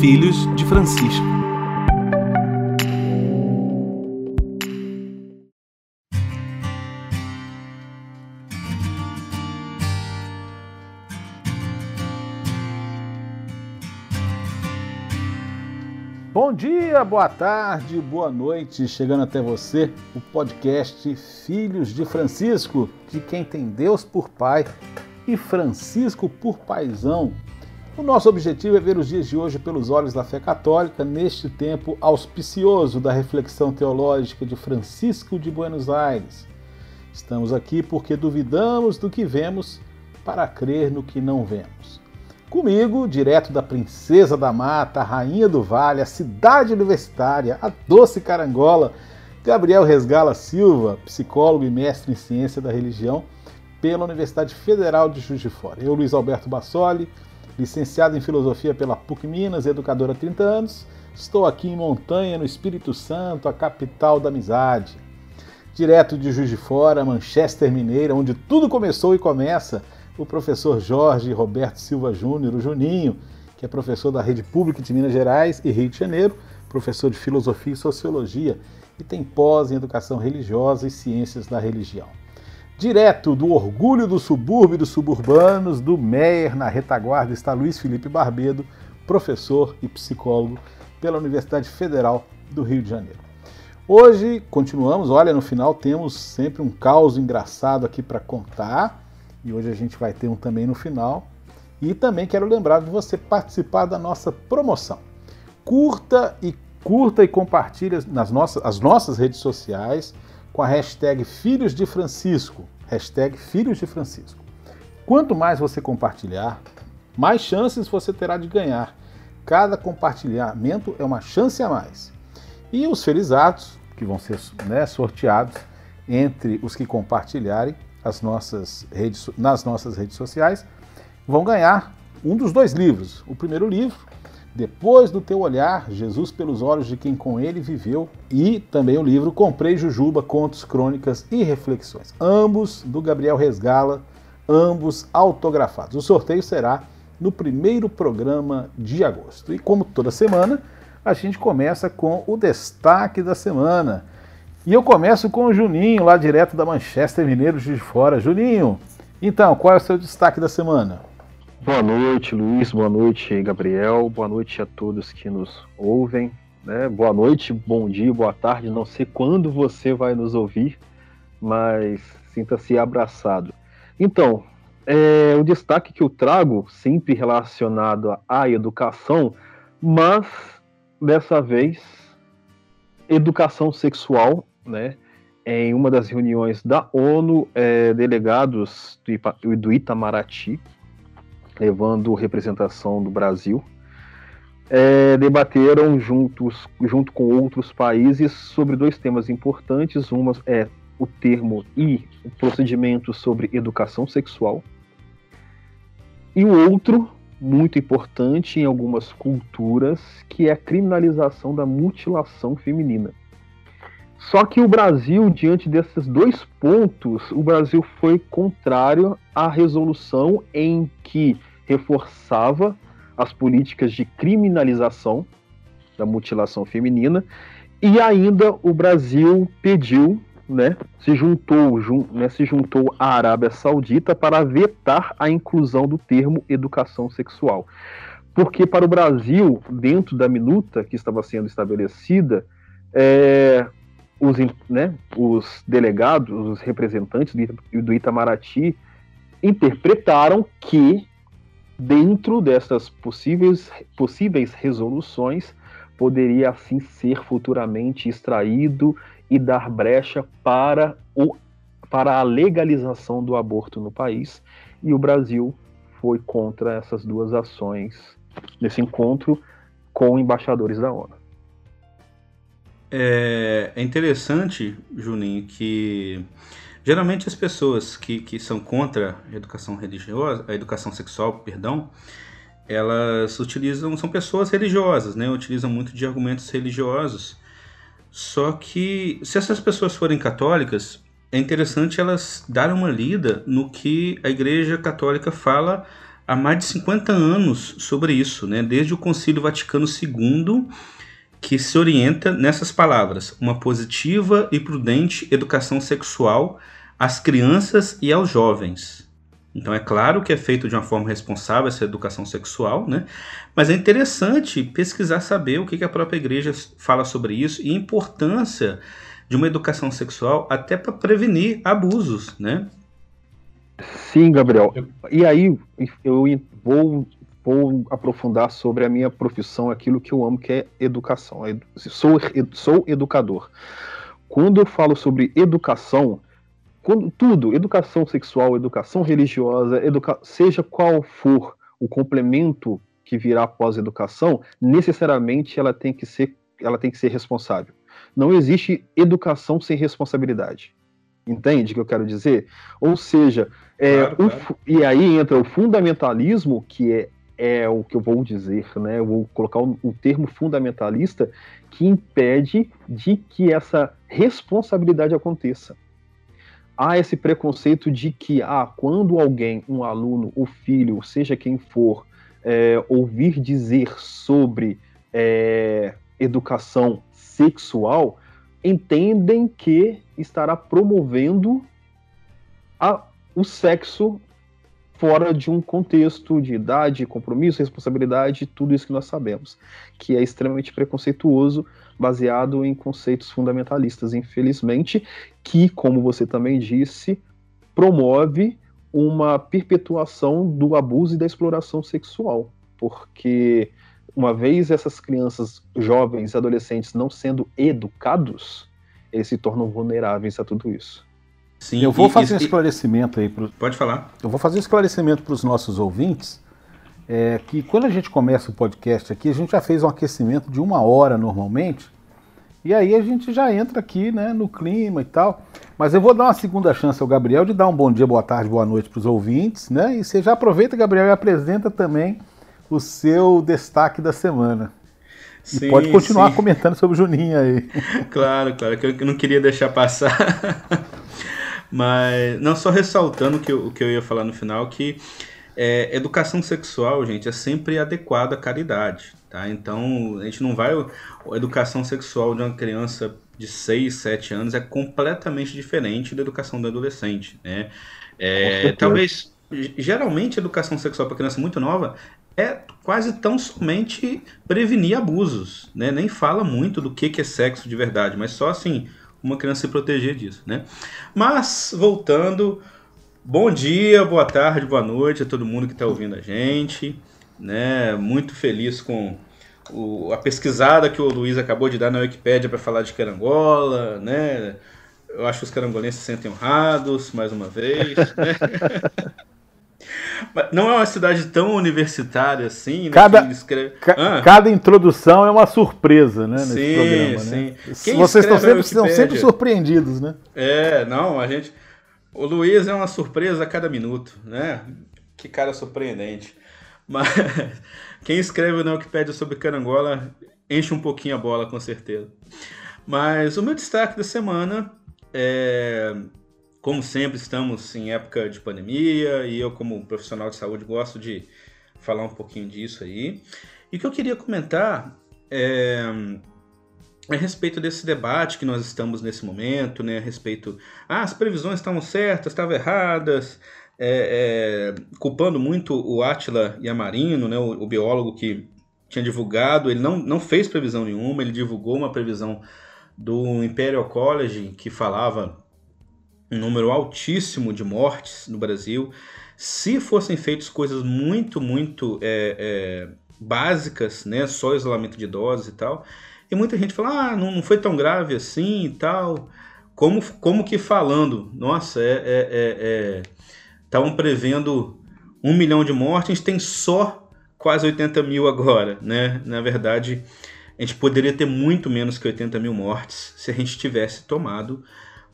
Filhos de Francisco. Bom dia, boa tarde, boa noite, chegando até você o podcast Filhos de Francisco, de quem tem Deus por Pai e Francisco por Paisão. O nosso objetivo é ver os dias de hoje pelos olhos da fé católica, neste tempo auspicioso da reflexão teológica de Francisco de Buenos Aires. Estamos aqui porque duvidamos do que vemos para crer no que não vemos. Comigo, direto da Princesa da Mata, a Rainha do Vale, a cidade universitária, a doce carangola, Gabriel Resgala Silva, psicólogo e mestre em ciência da religião pela Universidade Federal de Juiz de Fora. Eu, Luiz Alberto Bassoli, licenciado em filosofia pela PUC Minas, educador há 30 anos, estou aqui em Montanha, no Espírito Santo, a capital da amizade. Direto de Juiz de Fora, Manchester Mineira, onde tudo começou e começa o professor Jorge Roberto Silva Júnior, o Juninho, que é professor da Rede Pública de Minas Gerais e Rio de Janeiro, professor de Filosofia e Sociologia e tem pós em Educação Religiosa e Ciências da Religião. Direto do orgulho do subúrbio e dos suburbanos, do Meier, na retaguarda, está Luiz Felipe Barbedo, professor e psicólogo pela Universidade Federal do Rio de Janeiro. Hoje continuamos, olha, no final temos sempre um caos engraçado aqui para contar e hoje a gente vai ter um também no final. E também quero lembrar de você participar da nossa promoção. Curta e curta e compartilhe nas nossas, as nossas redes sociais com a hashtag Filhos de Francisco. Hashtag Filhos de Francisco. Quanto mais você compartilhar, mais chances você terá de ganhar. Cada compartilhamento é uma chance a mais. E os felizados, que vão ser né, sorteados entre os que compartilharem, as nossas redes, nas nossas redes sociais, vão ganhar um dos dois livros. O primeiro livro, Depois do Teu Olhar, Jesus pelos Olhos de Quem com Ele Viveu, e também o livro Comprei Jujuba, Contos, Crônicas e Reflexões. Ambos do Gabriel Resgala, ambos autografados. O sorteio será no primeiro programa de agosto. E como toda semana, a gente começa com o destaque da semana. E eu começo com o Juninho, lá direto da Manchester Mineiro de Fora. Juninho, então, qual é o seu destaque da semana? Boa noite, Luiz. Boa noite, Gabriel. Boa noite a todos que nos ouvem. Né? Boa noite, bom dia, boa tarde. Não sei quando você vai nos ouvir, mas sinta-se abraçado. Então, é, o destaque que eu trago, sempre relacionado à educação, mas dessa vez educação sexual né, em uma das reuniões da ONU, é, delegados do, do Itamaraty, levando representação do Brasil, é, debateram juntos, junto com outros países sobre dois temas importantes. Uma é o termo e o procedimento sobre educação sexual, e o outro, muito importante em algumas culturas, que é a criminalização da mutilação feminina. Só que o Brasil, diante desses dois pontos, o Brasil foi contrário à resolução em que reforçava as políticas de criminalização da mutilação feminina e ainda o Brasil pediu, né, se juntou, jun, né, se juntou à Arábia Saudita para vetar a inclusão do termo educação sexual. Porque para o Brasil, dentro da minuta que estava sendo estabelecida, é, os, né, os delegados, os representantes do Itamaraty interpretaram que dentro dessas possíveis, possíveis resoluções poderia assim ser futuramente extraído e dar brecha para, o, para a legalização do aborto no país. E o Brasil foi contra essas duas ações nesse encontro com embaixadores da ONU. É, é interessante, Juninho, que geralmente as pessoas que, que são contra a educação religiosa, a educação sexual, perdão, elas utilizam, são pessoas religiosas, né? Utilizam muito de argumentos religiosos. Só que se essas pessoas forem católicas, é interessante elas darem uma lida no que a Igreja Católica fala há mais de 50 anos sobre isso, né? desde o Concílio Vaticano II, que se orienta nessas palavras: uma positiva e prudente educação sexual às crianças e aos jovens. Então é claro que é feito de uma forma responsável essa educação sexual, né? Mas é interessante pesquisar saber o que a própria igreja fala sobre isso e a importância de uma educação sexual até para prevenir abusos, né? Sim, Gabriel. E aí eu vou, vou aprofundar sobre a minha profissão, aquilo que eu amo, que é educação. Sou, sou educador. Quando eu falo sobre educação, quando, tudo, educação sexual, educação religiosa, educa seja qual for o complemento que virá após a educação, necessariamente ela tem que ser, ela tem que ser responsável. Não existe educação sem responsabilidade. Entende o que eu quero dizer? Ou seja, é, claro, claro. e aí entra o fundamentalismo, que é, é o que eu vou dizer, né? Eu vou colocar o um termo fundamentalista que impede de que essa responsabilidade aconteça. Há esse preconceito de que, ah, quando alguém, um aluno, o filho, seja quem for, é, ouvir dizer sobre é, educação sexual, entendem que estará promovendo a, o sexo fora de um contexto de idade, compromisso, responsabilidade, tudo isso que nós sabemos, que é extremamente preconceituoso, baseado em conceitos fundamentalistas, infelizmente, que, como você também disse, promove uma perpetuação do abuso e da exploração sexual, porque uma vez essas crianças, jovens, adolescentes não sendo educados, eles se tornam vulneráveis a tudo isso. Sim, eu vou e, fazer e, um esclarecimento aí. Pro, pode falar. Eu vou fazer um esclarecimento para os nossos ouvintes. É, que quando a gente começa o podcast aqui, a gente já fez um aquecimento de uma hora normalmente. E aí a gente já entra aqui né, no clima e tal. Mas eu vou dar uma segunda chance ao Gabriel de dar um bom dia, boa tarde, boa noite para os ouvintes. Né? E você já aproveita, Gabriel, e apresenta também o seu destaque da semana. Sim, e pode continuar sim. comentando sobre o Juninho aí. Claro, claro, que eu não queria deixar passar. Mas, não, só ressaltando que o que eu ia falar no final, que é, educação sexual, gente, é sempre adequada à caridade, tá? Então, a gente não vai... A educação sexual de uma criança de 6, 7 anos é completamente diferente da educação do adolescente, né? É, talvez, geralmente, a educação sexual para criança muito nova é quase tão somente prevenir abusos, né? Nem fala muito do que, que é sexo de verdade, mas só assim, uma criança se proteger disso, né? Mas, voltando, bom dia, boa tarde, boa noite a todo mundo que está ouvindo a gente, né? Muito feliz com o, a pesquisada que o Luiz acabou de dar na Wikipédia para falar de carangola, né? Eu acho que os carangolenses se sentem honrados, mais uma vez, né? Não é uma cidade tão universitária assim, né? Cada, escreve... ca ah. cada introdução é uma surpresa, né? Nesse sim, programa, sim. Né? Vocês estão sempre, estão sempre surpreendidos, né? É, não, a gente. O Luiz é uma surpresa a cada minuto, né? Que cara surpreendente. Mas quem escreve na Wikipedia sobre carangola enche um pouquinho a bola, com certeza. Mas o meu destaque da semana é como sempre, estamos em época de pandemia e eu, como profissional de saúde, gosto de falar um pouquinho disso aí. E o que eu queria comentar é a respeito desse debate que nós estamos nesse momento, né? A respeito, ah, as previsões estavam certas, estavam erradas, é, é, culpando muito o Atila Yamarino, né? O, o, biólogo que tinha divulgado, ele não, não fez previsão nenhuma, ele divulgou uma previsão do Imperial College que falava um número altíssimo de mortes no Brasil. Se fossem feitas coisas muito, muito é, é, básicas, né, só isolamento de idosos e tal, e muita gente fala, ah, não, não foi tão grave assim e tal. Como, como que falando, nossa, é, é, estavam é, é prevendo um milhão de mortes, a gente tem só quase 80 mil agora, né? Na verdade, a gente poderia ter muito menos que 80 mil mortes se a gente tivesse tomado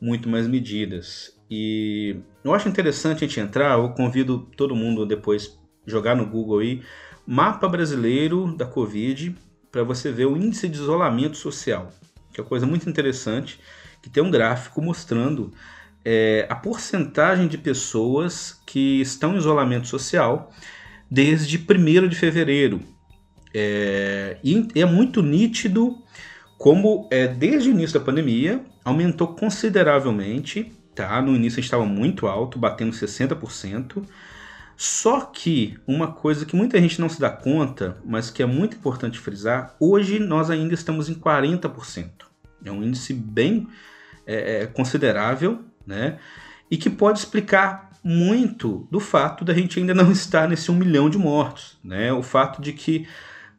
muito mais medidas. E eu acho interessante a gente entrar, eu convido todo mundo depois jogar no Google aí, mapa brasileiro da Covid, para você ver o índice de isolamento social, que é uma coisa muito interessante, que tem um gráfico mostrando é, a porcentagem de pessoas que estão em isolamento social desde 1 de fevereiro. É, e é muito nítido como é, desde o início da pandemia aumentou consideravelmente. Tá? No início estava muito alto, batendo 60%. Só que uma coisa que muita gente não se dá conta, mas que é muito importante frisar, hoje nós ainda estamos em 40%. É um índice bem é, é, considerável, né? E que pode explicar muito do fato da gente ainda não estar nesse um milhão de mortos, né? O fato de que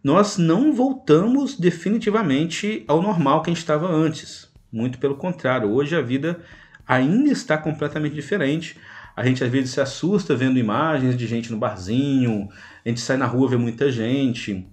nós não voltamos definitivamente ao normal que a gente estava antes. Muito pelo contrário, hoje a vida ainda está completamente diferente. A gente às vezes se assusta vendo imagens de gente no barzinho, a gente sai na rua vê muita gente,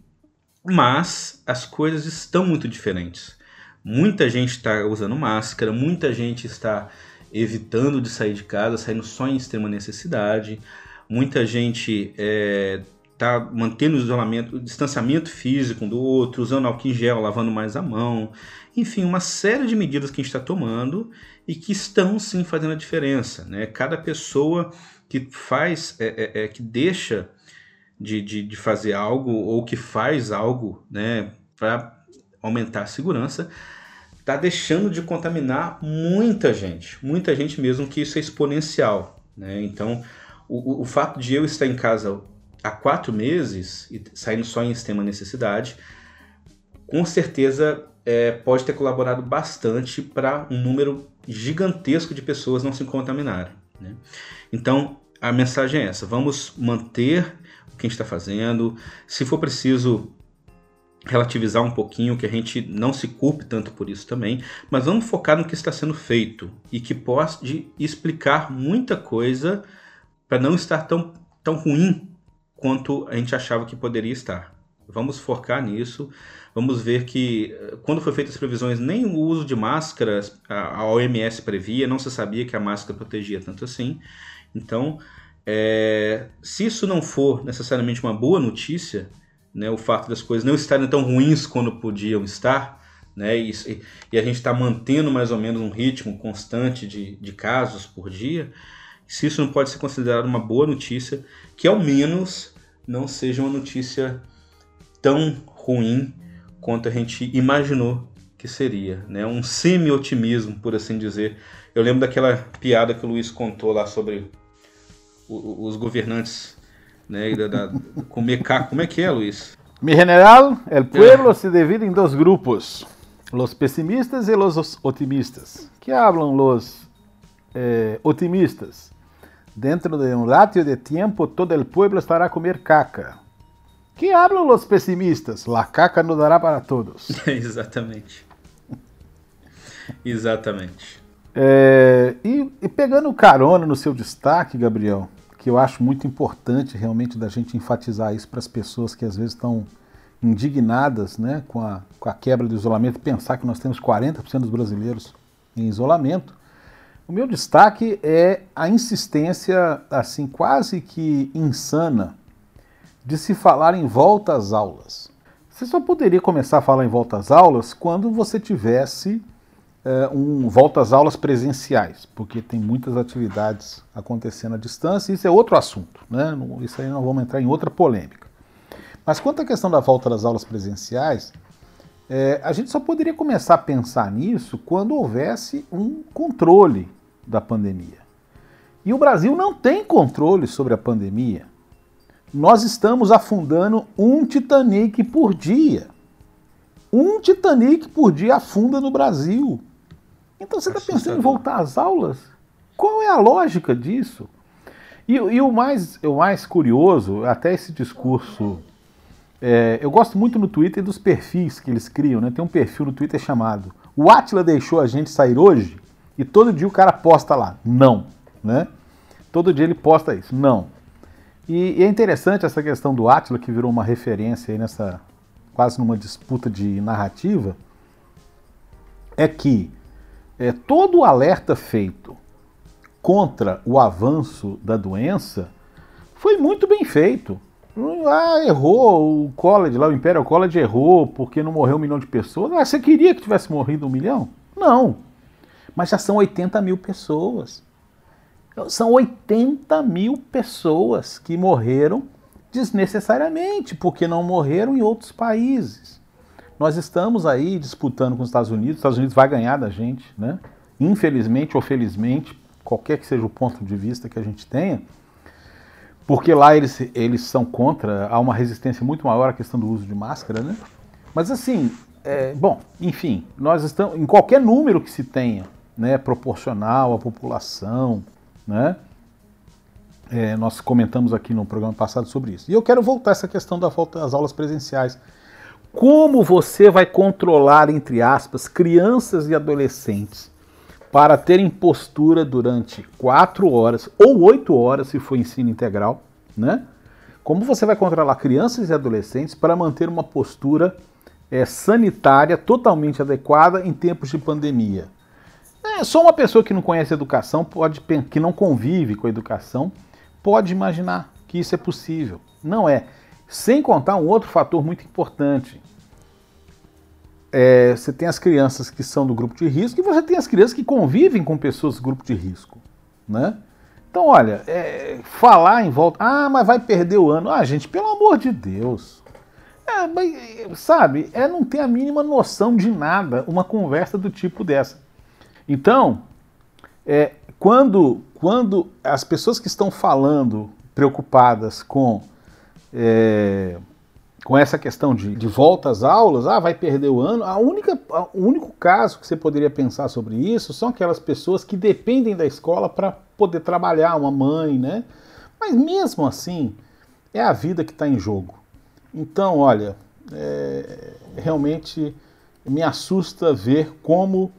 mas as coisas estão muito diferentes. Muita gente está usando máscara, muita gente está evitando de sair de casa, saindo só em extrema necessidade. Muita gente está é, mantendo o isolamento, o distanciamento físico um do outro, usando álcool em gel, lavando mais a mão. Enfim, uma série de medidas que a gente está tomando e que estão sim fazendo a diferença. Né? Cada pessoa que faz, é, é, é que deixa de, de, de, fazer algo ou que faz algo né, para aumentar a segurança, está deixando de contaminar muita gente, muita gente mesmo, que isso é exponencial. Né? Então, o, o fato de eu estar em casa há quatro meses e saindo só em extrema necessidade, com certeza é, pode ter colaborado bastante para um número gigantesco de pessoas não se contaminarem. Né? Então, a mensagem é essa: vamos manter o que a gente está fazendo. Se for preciso relativizar um pouquinho, que a gente não se culpe tanto por isso também, mas vamos focar no que está sendo feito e que pode explicar muita coisa para não estar tão, tão ruim quanto a gente achava que poderia estar. Vamos focar nisso. Vamos ver que, eh, quando foi feitas as previsões, nem o uso de máscaras a OMS previa, não se sabia que a máscara protegia tanto assim. Então, é, se isso não for necessariamente uma boa notícia, né, o fato das coisas não estarem tão ruins quando podiam estar, né, e, e a gente está mantendo mais ou menos um ritmo constante de, de casos por dia, se isso não pode ser considerado uma boa notícia, que ao menos não seja uma notícia tão ruim quanto a gente imaginou que seria, né? Um semi-otimismo, por assim dizer. Eu lembro daquela piada que o Luiz contou lá sobre os governantes, né? Da, da, comer caco. Como é que é, Luiz? Mi general, el pueblo é. se divide em dois grupos, los pesimistas e los otimistas. Que hablan los eh, otimistas? Dentro de um ratio de tempo, todo o pueblo estará a comer caca. Que hablam os pessimistas? La caca não dará para todos. Exatamente. Exatamente. É, e, e, pegando carona no seu destaque, Gabriel, que eu acho muito importante realmente da gente enfatizar isso para as pessoas que às vezes estão indignadas né, com, a, com a quebra do isolamento, pensar que nós temos 40% dos brasileiros em isolamento. O meu destaque é a insistência, assim, quase que insana de se falar em volta às aulas. Você só poderia começar a falar em volta às aulas quando você tivesse é, um volta às aulas presenciais, porque tem muitas atividades acontecendo à distância, e isso é outro assunto, né? Isso aí não vamos entrar em outra polêmica. Mas quanto à questão da volta das aulas presenciais, é, a gente só poderia começar a pensar nisso quando houvesse um controle da pandemia. E o Brasil não tem controle sobre a pandemia nós estamos afundando um Titanic por dia. Um Titanic por dia afunda no Brasil. Então você está pensando em voltar às aulas? Qual é a lógica disso? E, e o, mais, o mais curioso, até esse discurso. É, eu gosto muito no Twitter dos perfis que eles criam, né? Tem um perfil no Twitter chamado O Atila deixou a gente sair hoje? E todo dia o cara posta lá, não, né? Todo dia ele posta isso, não. E, e, é interessante essa questão do Átila, que virou uma referência aí nessa, quase numa disputa de narrativa, é que é, todo o alerta feito contra o avanço da doença foi muito bem feito. Ah, errou, o college lá, o Imperial College errou porque não morreu um milhão de pessoas. Ah, você queria que tivesse morrido um milhão? Não. Mas já são 80 mil pessoas. São 80 mil pessoas que morreram Desnecessariamente, porque não morreram em outros países. Nós estamos aí disputando com os Estados Unidos, os Estados Unidos vai ganhar da gente, né? Infelizmente ou felizmente, qualquer que seja o ponto de vista que a gente tenha, porque lá eles, eles são contra, há uma resistência muito maior à questão do uso de máscara, né? Mas assim, é, bom, enfim, nós estamos em qualquer número que se tenha, né, proporcional à população, né? É, nós comentamos aqui no programa passado sobre isso. E eu quero voltar a essa questão da volta às aulas presenciais. Como você vai controlar, entre aspas, crianças e adolescentes para terem postura durante quatro horas ou oito horas, se for ensino integral, né? Como você vai controlar crianças e adolescentes para manter uma postura é, sanitária totalmente adequada em tempos de pandemia? É, só uma pessoa que não conhece educação, pode, que não convive com a educação, pode imaginar que isso é possível. Não é. Sem contar um outro fator muito importante. É, você tem as crianças que são do grupo de risco e você tem as crianças que convivem com pessoas do grupo de risco. Né? Então, olha, é, falar em volta. Ah, mas vai perder o ano. Ah, gente, pelo amor de Deus. É, mas, sabe, é não ter a mínima noção de nada uma conversa do tipo dessa. Então, é, quando, quando as pessoas que estão falando preocupadas com, é, com essa questão de, de volta às aulas, ah, vai perder o ano, a única, a, o único caso que você poderia pensar sobre isso são aquelas pessoas que dependem da escola para poder trabalhar, uma mãe, né? Mas mesmo assim, é a vida que está em jogo. Então, olha, é, realmente me assusta ver como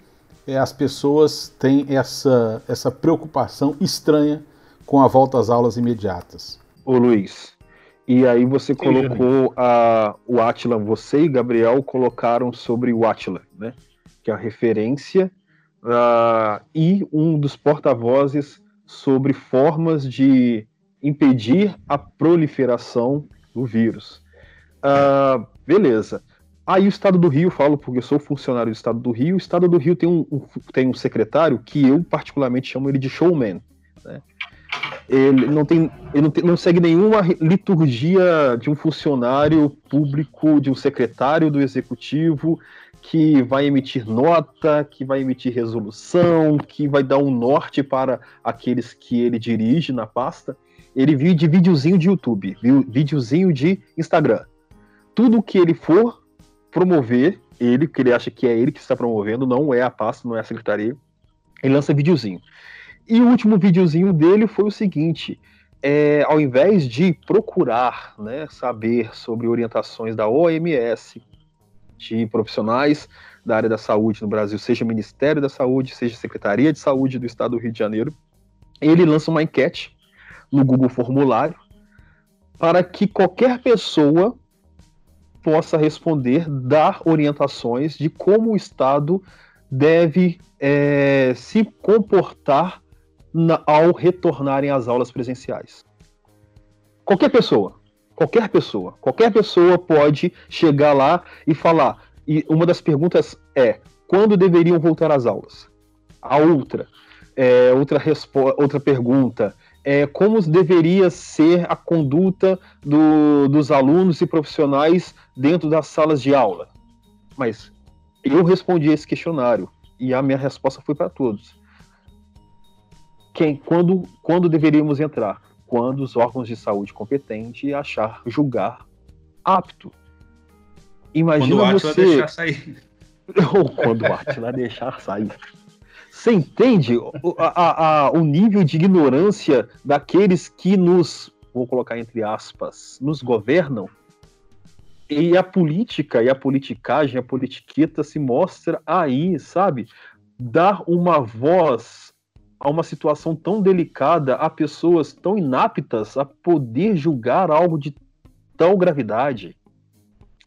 é, as pessoas têm essa, essa preocupação estranha com a volta às aulas imediatas. Ô Luiz, e aí você Sim, colocou a, o Atila, você e Gabriel colocaram sobre o Atila, né? Que é a referência uh, e um dos porta-vozes sobre formas de impedir a proliferação do vírus. Uh, beleza. Aí o Estado do Rio, falo porque eu sou funcionário do Estado do Rio, o Estado do Rio tem um, um tem um secretário que eu particularmente chamo ele de showman. Né? Ele não tem, ele não, tem, não segue nenhuma liturgia de um funcionário público, de um secretário do executivo que vai emitir nota, que vai emitir resolução, que vai dar um norte para aqueles que ele dirige na pasta. Ele vive de videozinho de YouTube, videozinho de Instagram. Tudo que ele for promover ele, que ele acha que é ele que está promovendo, não é a pasta, não é a secretaria. Ele lança videozinho. E o último videozinho dele foi o seguinte: é, ao invés de procurar né, saber sobre orientações da OMS, de profissionais da área da saúde no Brasil, seja Ministério da Saúde, seja Secretaria de Saúde do Estado do Rio de Janeiro, ele lança uma enquete no Google Formulário para que qualquer pessoa possa responder, dar orientações de como o Estado deve é, se comportar na, ao retornarem às aulas presenciais. Qualquer pessoa, qualquer pessoa, qualquer pessoa pode chegar lá e falar. E uma das perguntas é: quando deveriam voltar às aulas? A outra, é, outra, outra pergunta é, como deveria ser a conduta do, dos alunos e profissionais dentro das salas de aula. Mas eu respondi esse questionário e a minha resposta foi para todos. Quem, quando, quando deveríamos entrar? Quando os órgãos de saúde competentes achar, julgar apto. Imagina quando o você. Deixar sair. Ou quando o Atila deixar sair. Você entende a, a, o nível de ignorância daqueles que nos, vou colocar entre aspas, nos governam? E a política e a politicagem, a politiqueta se mostra aí, sabe? Dar uma voz a uma situação tão delicada a pessoas tão inaptas a poder julgar algo de tal gravidade.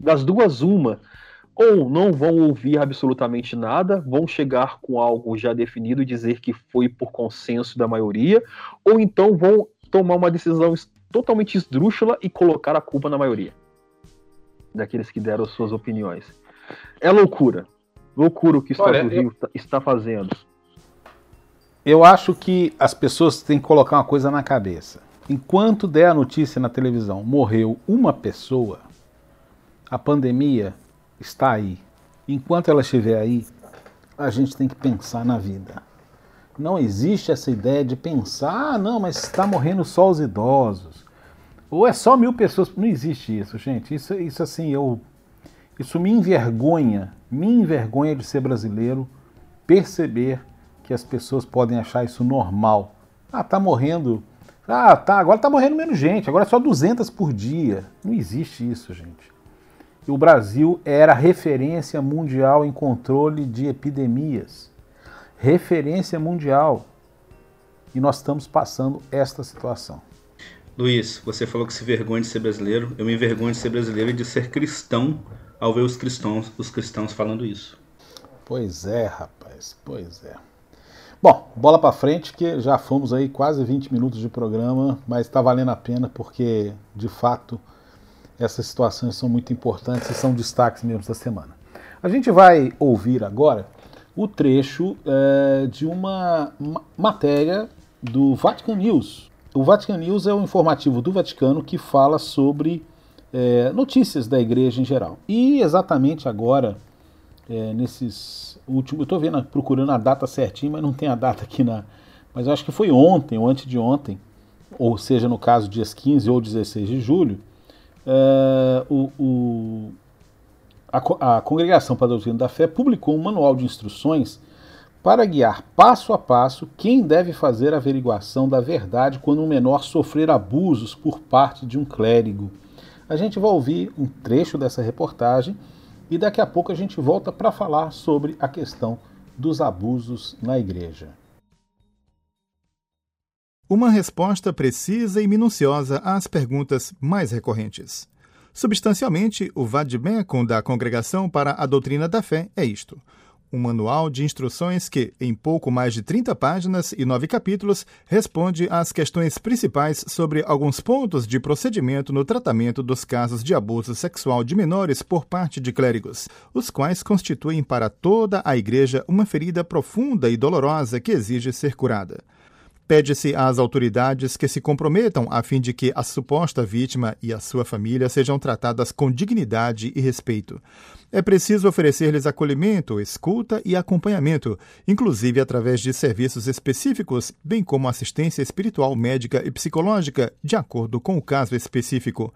Das duas, uma ou não vão ouvir absolutamente nada, vão chegar com algo já definido e dizer que foi por consenso da maioria, ou então vão tomar uma decisão totalmente esdrúxula e colocar a culpa na maioria daqueles que deram suas opiniões. É loucura. Loucura o que o Estado do Rio eu... está fazendo. Eu acho que as pessoas têm que colocar uma coisa na cabeça. enquanto der a notícia na televisão, morreu uma pessoa, a pandemia está aí. Enquanto ela estiver aí, a gente tem que pensar na vida. Não existe essa ideia de pensar, ah, não, mas está morrendo só os idosos. Ou é só mil pessoas. Não existe isso, gente. Isso, isso assim, eu. Isso me envergonha, me envergonha de ser brasileiro, perceber que as pessoas podem achar isso normal. Ah, tá morrendo. Ah, tá, agora tá morrendo menos gente, agora é só 200 por dia. Não existe isso, gente. O Brasil era referência mundial em controle de epidemias. Referência mundial. E nós estamos passando esta situação. Luiz, você falou que se vergonha de ser brasileiro. Eu me envergonho de ser brasileiro e de ser cristão ao ver os cristãos, os cristãos falando isso. Pois é, rapaz, pois é. Bom, bola para frente que já fomos aí quase 20 minutos de programa, mas está valendo a pena porque, de fato, essas situações são muito importantes e são destaques mesmo da semana. A gente vai ouvir agora o trecho é, de uma matéria do Vatican News, o Vatican News é o informativo do Vaticano que fala sobre é, notícias da igreja em geral. E exatamente agora, é, nesses últimos. Eu estou vendo, procurando a data certinha, mas não tem a data aqui na. Mas acho que foi ontem ou antes de ontem, ou seja, no caso, dias 15 ou 16 de julho, é, o, o a, a Congregação para a Doutrina da Fé publicou um manual de instruções para guiar passo a passo quem deve fazer a averiguação da verdade quando um menor sofrer abusos por parte de um clérigo. A gente vai ouvir um trecho dessa reportagem e daqui a pouco a gente volta para falar sobre a questão dos abusos na igreja. Uma resposta precisa e minuciosa às perguntas mais recorrentes. Substancialmente, o Vadmecum da Congregação para a Doutrina da Fé é isto um manual de instruções que, em pouco mais de 30 páginas e nove capítulos, responde às questões principais sobre alguns pontos de procedimento no tratamento dos casos de abuso sexual de menores por parte de clérigos, os quais constituem para toda a Igreja uma ferida profunda e dolorosa que exige ser curada. Pede-se às autoridades que se comprometam a fim de que a suposta vítima e a sua família sejam tratadas com dignidade e respeito. É preciso oferecer-lhes acolhimento, escuta e acompanhamento, inclusive através de serviços específicos, bem como assistência espiritual, médica e psicológica, de acordo com o caso específico.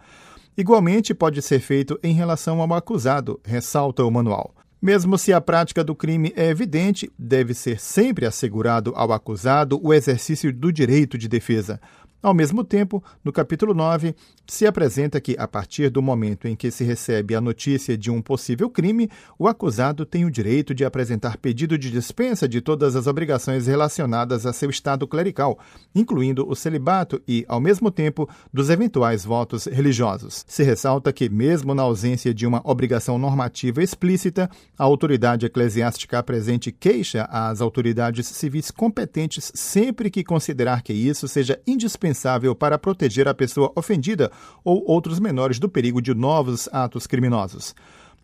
Igualmente pode ser feito em relação ao acusado, ressalta o manual. Mesmo se a prática do crime é evidente, deve ser sempre assegurado ao acusado o exercício do direito de defesa. Ao mesmo tempo, no capítulo 9, se apresenta que, a partir do momento em que se recebe a notícia de um possível crime, o acusado tem o direito de apresentar pedido de dispensa de todas as obrigações relacionadas a seu estado clerical, incluindo o celibato e, ao mesmo tempo, dos eventuais votos religiosos. Se ressalta que, mesmo na ausência de uma obrigação normativa explícita, a autoridade eclesiástica apresente queixa às autoridades civis competentes sempre que considerar que isso seja indispensável indispensável para proteger a pessoa ofendida ou outros menores do perigo de novos atos criminosos.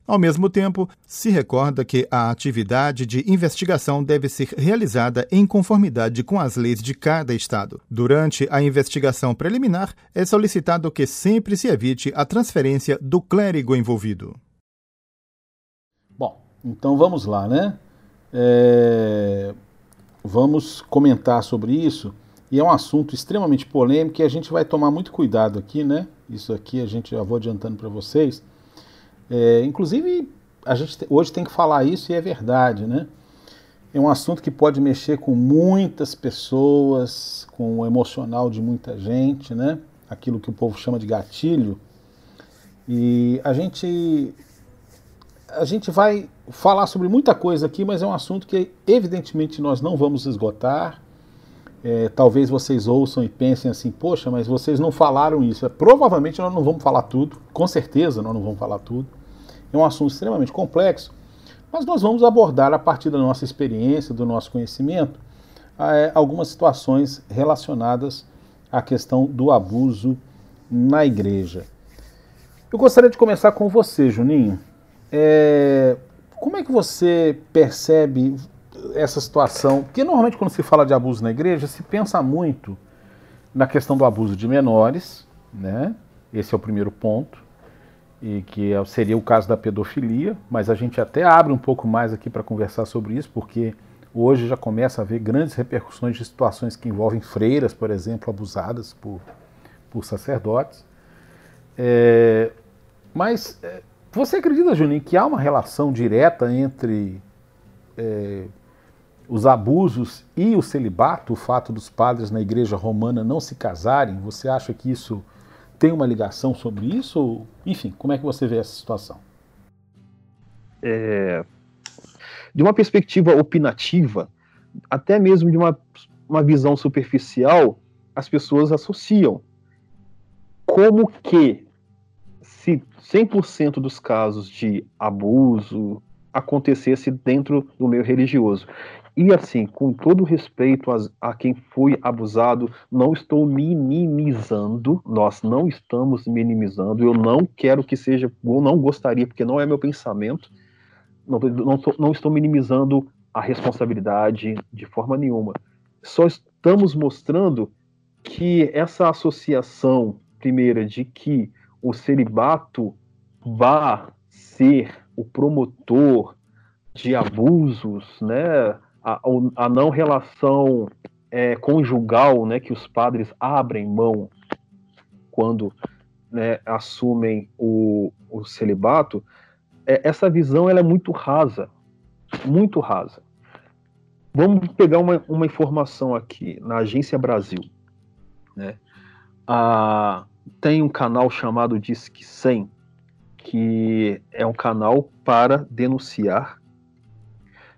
Ao mesmo tempo, se recorda que a atividade de investigação deve ser realizada em conformidade com as leis de cada Estado. Durante a investigação preliminar, é solicitado que sempre se evite a transferência do clérigo envolvido. Bom, então vamos lá, né? É... Vamos comentar sobre isso e é um assunto extremamente polêmico e a gente vai tomar muito cuidado aqui, né? Isso aqui a gente já vou adiantando para vocês. É, inclusive, a gente hoje tem que falar isso e é verdade, né? É um assunto que pode mexer com muitas pessoas, com o emocional de muita gente, né? Aquilo que o povo chama de gatilho. E a gente a gente vai falar sobre muita coisa aqui, mas é um assunto que evidentemente nós não vamos esgotar é, talvez vocês ouçam e pensem assim, poxa, mas vocês não falaram isso. É, provavelmente nós não vamos falar tudo, com certeza nós não vamos falar tudo. É um assunto extremamente complexo, mas nós vamos abordar a partir da nossa experiência, do nosso conhecimento, é, algumas situações relacionadas à questão do abuso na igreja. Eu gostaria de começar com você, Juninho. É, como é que você percebe essa situação, porque normalmente quando se fala de abuso na igreja, se pensa muito na questão do abuso de menores, né? Esse é o primeiro ponto, e que é, seria o caso da pedofilia, mas a gente até abre um pouco mais aqui para conversar sobre isso, porque hoje já começa a haver grandes repercussões de situações que envolvem freiras, por exemplo, abusadas por, por sacerdotes. É, mas é, você acredita, Juninho, que há uma relação direta entre é, os abusos e o celibato, o fato dos padres na igreja romana não se casarem? Você acha que isso tem uma ligação sobre isso? Enfim, como é que você vê essa situação? É, de uma perspectiva opinativa, até mesmo de uma, uma visão superficial, as pessoas associam como que se 100% dos casos de abuso acontecesse dentro do meio religioso. E assim, com todo respeito a, a, quem foi abusado, não estou minimizando, nós não estamos minimizando, eu não quero que seja, eu não gostaria, porque não é meu pensamento, não, não, não estou minimizando a responsabilidade de forma nenhuma. Só estamos mostrando que essa associação, primeira, de que o celibato vá ser o promotor de abusos, né, a, a não relação é, conjugal, né, que os padres abrem mão quando né, assumem o, o celibato, é, essa visão ela é muito rasa, muito rasa. Vamos pegar uma, uma informação aqui na Agência Brasil. Né? Ah, tem um canal chamado Disque 100, que é um canal para denunciar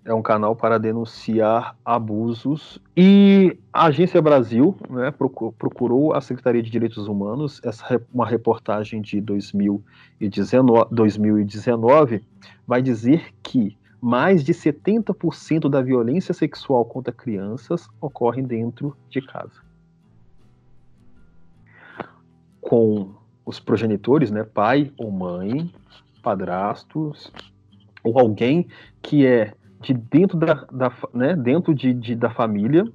é um canal para denunciar abusos e a Agência Brasil né, procurou a Secretaria de Direitos Humanos essa uma reportagem de 2019, 2019 vai dizer que mais de 70% da violência sexual contra crianças ocorre dentro de casa. Com os progenitores, né, pai ou mãe, padrastos, ou alguém que é de dentro da, da né, dentro de, de, da família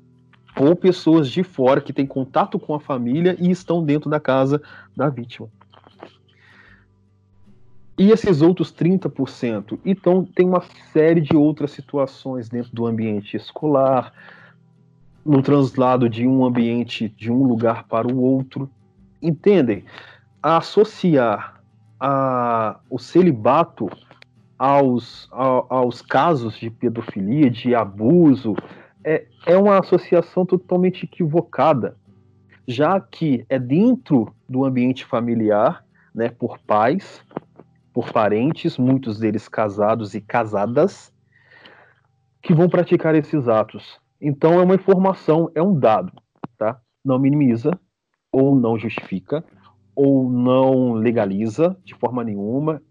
ou pessoas de fora que têm contato com a família e estão dentro da casa da vítima. E esses outros 30%? Então, tem uma série de outras situações dentro do ambiente escolar, no translado de um ambiente, de um lugar para o outro. Entendem? Associar a, o celibato aos, aos casos de pedofilia, de abuso, é, é uma associação totalmente equivocada, já que é dentro do ambiente familiar, né, por pais, por parentes, muitos deles casados e casadas, que vão praticar esses atos. Então é uma informação, é um dado, tá? Não minimiza ou não justifica ou não legaliza de forma nenhuma,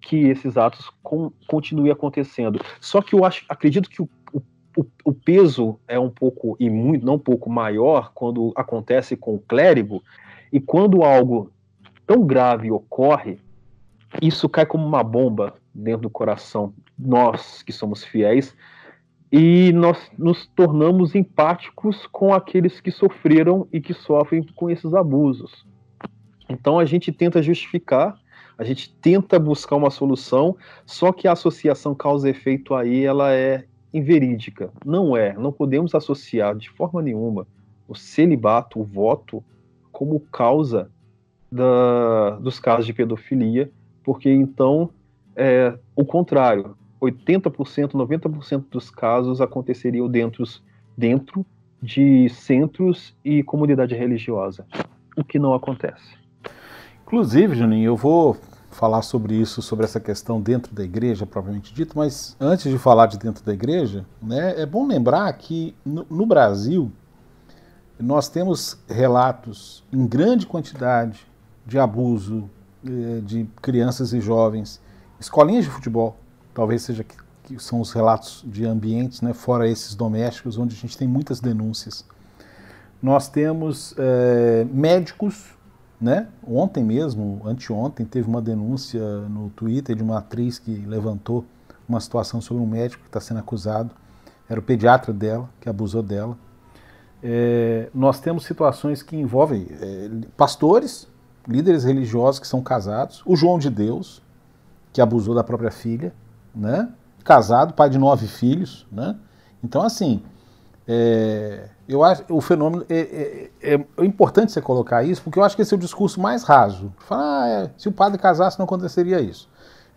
que esses atos com, continuem acontecendo. Só que eu acho, acredito que o, o, o, peso é um pouco, e muito, não um pouco maior, quando acontece com o clérigo, e quando algo tão grave ocorre, isso cai como uma bomba dentro do coração, nós que somos fiéis, e nós nos tornamos empáticos com aqueles que sofreram e que sofrem com esses abusos. Então a gente tenta justificar a gente tenta buscar uma solução, só que a associação causa-efeito aí ela é inverídica. Não é, não podemos associar de forma nenhuma o celibato, o voto, como causa da, dos casos de pedofilia, porque então é o contrário. 80%, 90% dos casos aconteceriam dentro, dentro de centros e comunidade religiosa, o que não acontece. Inclusive, Juninho, eu vou falar sobre isso, sobre essa questão dentro da igreja, propriamente dito, mas antes de falar de dentro da igreja, né, é bom lembrar que no, no Brasil nós temos relatos em grande quantidade de abuso eh, de crianças e jovens, escolinhas de futebol, talvez seja que, que são os relatos de ambientes, né, fora esses domésticos, onde a gente tem muitas denúncias. Nós temos é, médicos né? Ontem mesmo, anteontem, teve uma denúncia no Twitter de uma atriz que levantou uma situação sobre um médico que está sendo acusado. Era o pediatra dela, que abusou dela. é, nós temos situações que envolvem é, pastores, líderes religiosos que são casados, o João de Deus, que abusou da própria filha, né? casado, pai de nove filhos. Né? Então, assim, é, eu acho o fenômeno é, é, é, importante você colocar isso, porque eu acho que esse é o discurso mais raso. Falar, ah, é, se o padre casasse, não aconteceria isso.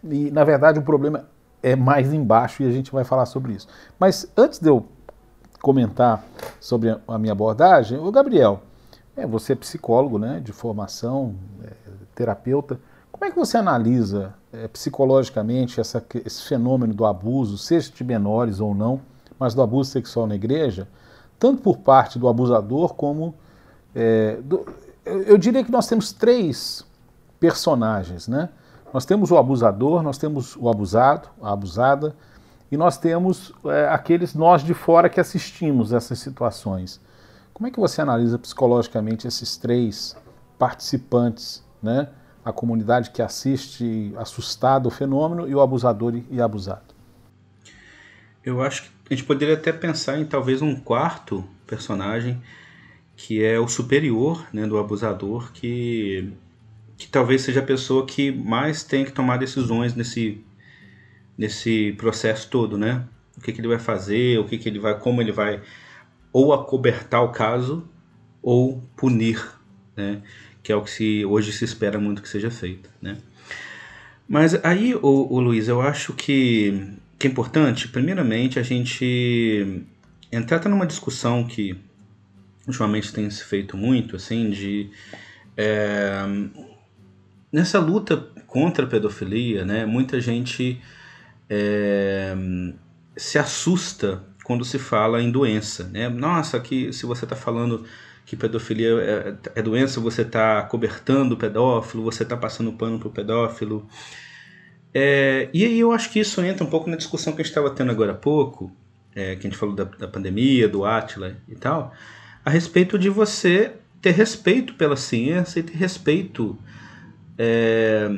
E, na verdade, o problema é mais embaixo e a gente vai falar sobre isso. Mas antes de eu comentar sobre a, minha abordagem, o Gabriel, é, você é psicólogo né, de formação, é, terapeuta. Como é que você analisa psicologicamente essa, esse fenômeno do abuso, seja de menores ou não, mas do abuso sexual na igreja, tanto por parte do abusador como. É, do, eu, eu diria que nós temos três personagens, né? Nós temos o abusador, nós temos o abusado, a abusada, e nós temos é, aqueles nós de fora que assistimos essas situações. Como é que você analisa psicologicamente esses três participantes, né? A comunidade que assiste assustado o fenômeno e o abusador e abusado. Eu acho que a gente poderia até pensar em talvez um quarto personagem que é o superior né, do abusador, que, que talvez seja a pessoa que mais tem que tomar decisões nesse nesse processo todo, né? O que, que ele vai fazer, o que, que ele vai, como ele vai ou acobertar o caso ou punir, né? Que é o que se, hoje se espera muito que seja feito, né? Mas aí, o, Luiz, eu acho que, que é importante, primeiramente, a gente entrar numa discussão que ultimamente tem se feito muito, assim, de é, nessa luta contra a pedofilia, né? Muita gente é, se assusta quando se fala em doença. Né? Nossa, que se você está falando que pedofilia é, é doença, você está cobertando o pedófilo, você está passando pano para o pedófilo. É, e aí eu acho que isso entra um pouco na discussão que a gente estava tendo agora há pouco, é, que a gente falou da, da pandemia, do Atila e tal, a respeito de você ter respeito pela ciência e ter respeito é,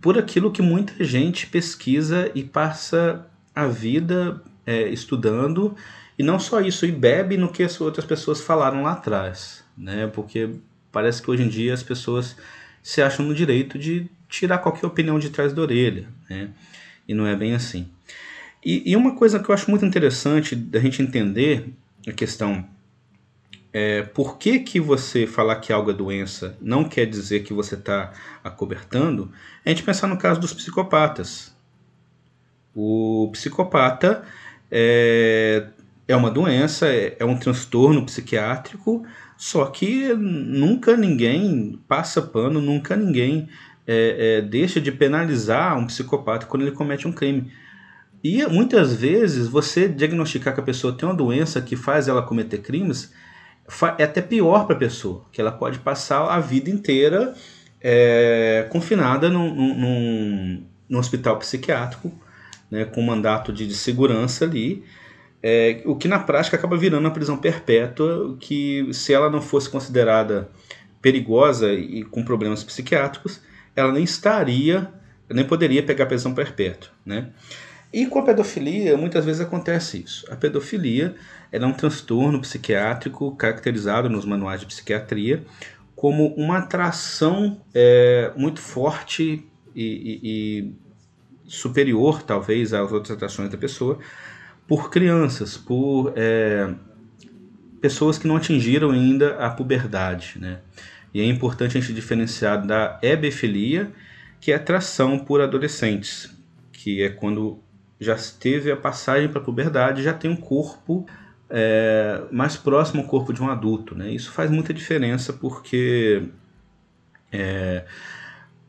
por aquilo que muita gente pesquisa e passa a vida é, estudando, e não só isso, e bebe no que as outras pessoas falaram lá atrás, né? Porque parece que hoje em dia as pessoas se acham no direito de tirar qualquer opinião de trás da orelha, né? E não é bem assim. E, e uma coisa que eu acho muito interessante da gente entender a questão é, por que, que você falar que algo é doença não quer dizer que você está acobertando, é a gente pensar no caso dos psicopatas. O psicopata é, é uma doença, é, é um transtorno psiquiátrico, só que nunca ninguém passa pano, nunca ninguém é, é, deixa de penalizar um psicopata quando ele comete um crime. E muitas vezes você diagnosticar que a pessoa tem uma doença que faz ela cometer crimes é até pior para a pessoa, que ela pode passar a vida inteira é, confinada num, num, num, hospital psiquiátrico, né, com mandato de, de segurança ali, é, o que na prática acaba virando uma prisão perpétua, que se ela não fosse considerada perigosa e com problemas psiquiátricos, ela nem estaria, nem poderia pegar prisão perpétua, né? E com a pedofilia, muitas vezes acontece isso. A pedofilia é um transtorno psiquiátrico caracterizado nos manuais de psiquiatria como uma atração é, muito forte e, e, e, superior, talvez, às outras atrações da pessoa, por crianças, por é, pessoas que não atingiram ainda a puberdade. Né? E é importante a gente diferenciar da hebefilia, que é atração por adolescentes, que é quando já teve a passagem para a puberdade, já tem um corpo é, mais próximo ao corpo de um adulto. Né? Isso faz muita diferença porque é,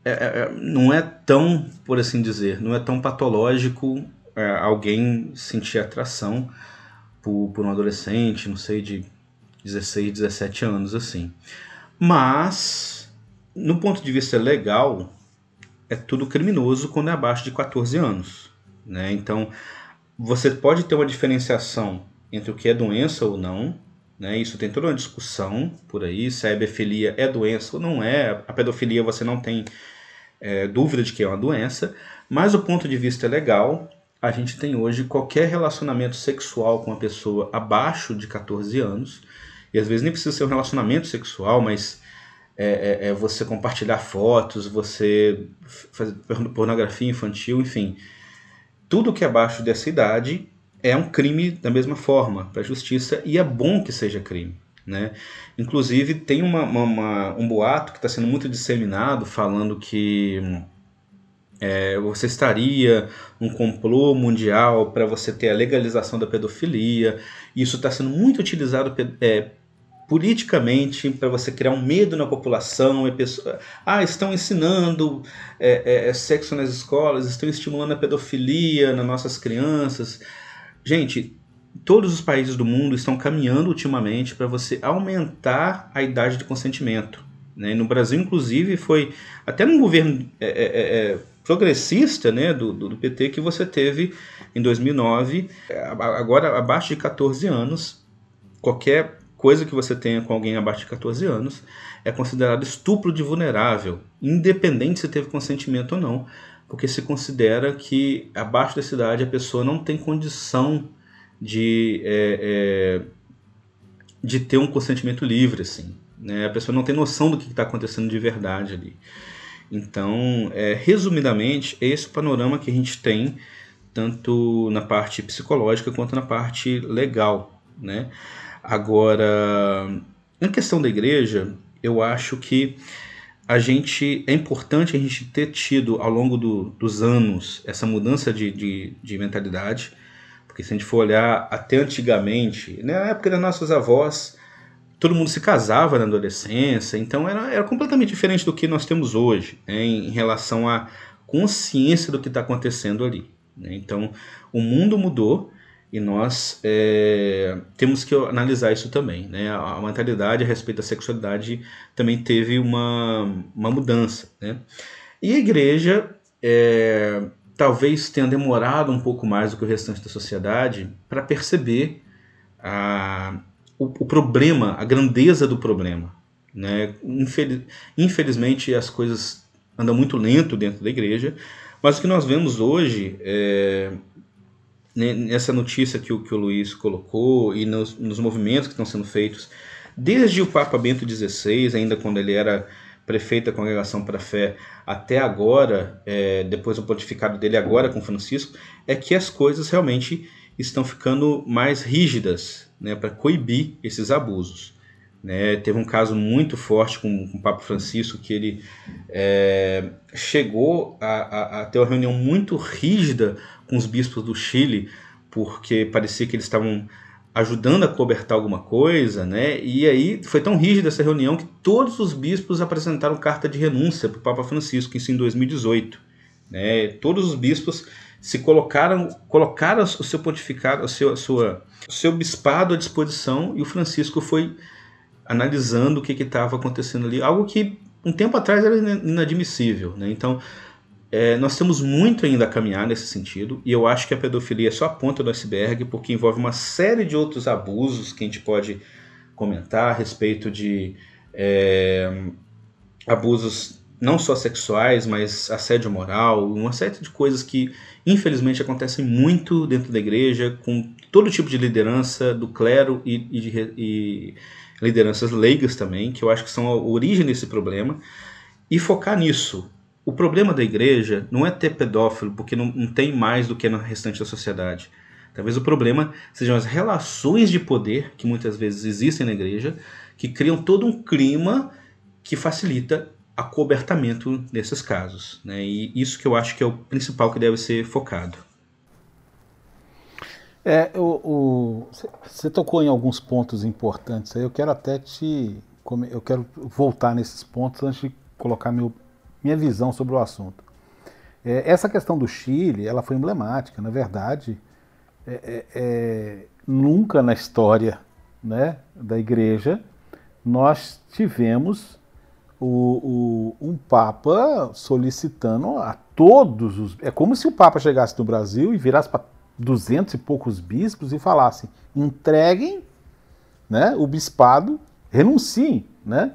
é, é não é tão, por assim dizer, não é tão patológico é, alguém sentir atração por, por um adolescente, não sei, de 16, 17 anos assim. Mas, no ponto de vista legal, é tudo criminoso quando é abaixo de 14 anos. Né? Então, você pode ter uma diferenciação entre o que é doença ou não. Né? Isso tem toda uma discussão por aí, se a hebefilia é doença ou não é. A pedofilia você não tem é, dúvida de que é uma doença, mas do ponto de vista legal, a gente tem hoje qualquer relacionamento sexual com uma pessoa abaixo de 14 anos e às vezes nem precisa ser um relacionamento sexual, mas é, é, é você compartilhar fotos, você fazer pornografia infantil, enfim. Tudo que é abaixo dessa idade é um crime da mesma forma para a justiça e é bom que seja crime. Né? Inclusive, tem uma, uma, um boato que está sendo muito disseminado falando que é, você estaria um complô mundial para você ter a legalização da pedofilia. Isso está sendo muito utilizado é, politicamente para você criar um medo na população. E pessoa, ah, estão ensinando é, é, é, sexo nas escolas, estão estimulando a pedofilia nas nossas crianças. Gente, todos os países do mundo estão caminhando ultimamente para você aumentar a idade de consentimento. Né? No Brasil, inclusive, foi até no governo é, é, é progressista né, do, do, PT que você teve em 2009, agora abaixo de 14 anos, qualquer coisa que você tenha com alguém abaixo de 14 anos é considerado estupro de vulnerável, independente se teve consentimento ou não, porque se considera que abaixo dessa idade a pessoa não tem condição de, é, é, de ter um consentimento livre, assim. Né? A pessoa não tem noção do que está acontecendo de verdade ali. Então, é, resumidamente, esse é o panorama que a gente tem, tanto na parte psicológica quanto na parte legal. Né? Agora, na questão da igreja, eu acho que a gente é importante a gente ter tido ao longo do, dos anos essa mudança de, de, de, mentalidade, porque se a gente for olhar até antigamente, né, na época das nossas avós, todo mundo se casava na adolescência, então era, era completamente diferente do que nós temos hoje, né, em relação à consciência do que está acontecendo ali. Né? Então, o mundo mudou e nós é, temos que analisar isso também. Né? A mentalidade a respeito da sexualidade também teve uma, uma mudança. Né? E a igreja é, talvez tenha demorado um pouco mais do que o restante da sociedade para perceber a, o, o, problema, a grandeza do problema. Né? Infeliz, infelizmente, as coisas andam muito lento dentro da igreja, mas o que nós vemos hoje, é, nessa notícia que o, que o Luiz colocou e nos, nos movimentos que estão sendo feitos, desde o Papa Bento XVI, ainda quando ele era prefeito da Congregação para a Fé, até agora, é, depois do pontificado dele agora com Francisco, é que as coisas realmente estão ficando mais rígidas né, para coibir esses abusos. Né? Teve um caso muito forte com, com o Papa Francisco que ele é, chegou a, a, a, ter uma reunião muito rígida com os bispos do Chile, porque parecia que eles estavam ajudando a cobertar alguma coisa, né? E aí foi tão rígida essa reunião que todos os bispos apresentaram carta de renúncia para o Papa Francisco, isso em 2018. Né? Todos os bispos se colocaram, colocaram o seu pontificado, o seu, a sua, o seu bispado à disposição e o Francisco foi analisando o que estava acontecendo ali, algo que um tempo atrás era inadmissível. Né? Então, é, nós temos muito ainda a caminhar nesse sentido, e eu acho que a pedofilia é só a ponta do iceberg, porque envolve uma série de outros abusos que a gente pode comentar a respeito de é, abusos não só sexuais, mas assédio moral, uma série de coisas que infelizmente acontecem muito dentro da igreja, com todo tipo de liderança, do clero e, e, de, e lideranças leigas também, que eu acho que são a origem desse problema, e focar nisso. O problema da igreja não é ter pedófilo, porque não, não tem mais do que no restante da sociedade. Talvez o problema sejam as relações de poder que muitas vezes existem na igreja, que criam todo um clima que facilita acobertamento nesses casos. Né? E isso que eu acho que é o principal que deve ser focado. É, você tocou em alguns pontos importantes aí. Eu quero até te. Eu quero voltar nesses pontos antes de colocar meu, minha visão sobre o assunto. É, essa questão do Chile, ela foi emblemática. Na verdade, é, é, é nunca na história né, da igreja nós tivemos o, o, um Papa solicitando a todos os. É como se o Papa chegasse no Brasil e virasse para duzentos e poucos bispos e falasse: entreguem né, o bispado, renunciem. Né?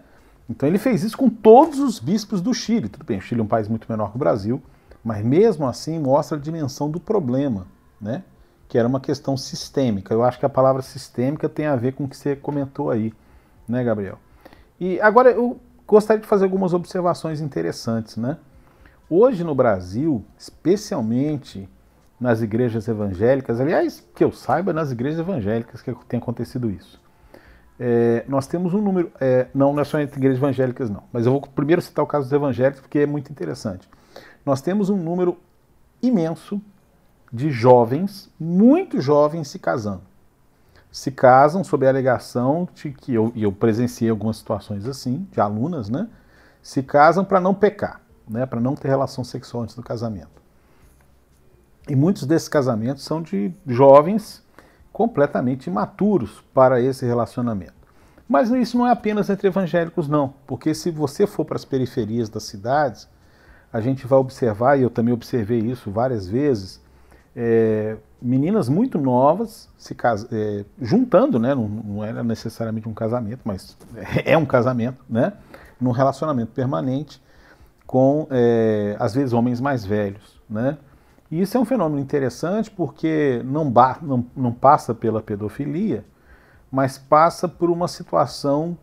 Então ele fez isso com todos os bispos do Chile. Tudo bem, o Chile é um país muito menor que o Brasil, mas mesmo assim mostra a dimensão do problema, né? que era uma questão sistêmica. Eu acho que a palavra sistêmica tem a ver com o que você comentou aí né, Gabriel? E agora eu gostaria de fazer algumas observações interessantes, né? Hoje no Brasil, especialmente nas igrejas evangélicas, aliás, que eu saiba, nas igrejas evangélicas que tem acontecido isso. É, nós temos um número, é, não, não é só entre igrejas evangélicas, não, mas eu vou primeiro citar o caso dos evangélicos porque é muito interessante. Nós temos um número imenso de jovens, muito jovens, se casando. Se casam sob a alegação de que eu, eu presenciei algumas situações assim, de alunas, né? Se casam para não pecar, né? Para não ter relação sexual antes do casamento. E muitos desses casamentos são de jovens completamente imaturos para esse relacionamento. Mas isso não é apenas entre evangélicos, não, porque se você for para as periferias das cidades, a gente vai observar, e eu também observei isso várias vezes, é, meninas muito novas se é, juntando, né? Não, não, era necessariamente um casamento, mas é um casamento, né? Num relacionamento permanente com, é, às vezes, homens mais velhos, né? E isso é um fenômeno interessante porque não, não, não passa pela pedofilia, mas passa por uma situação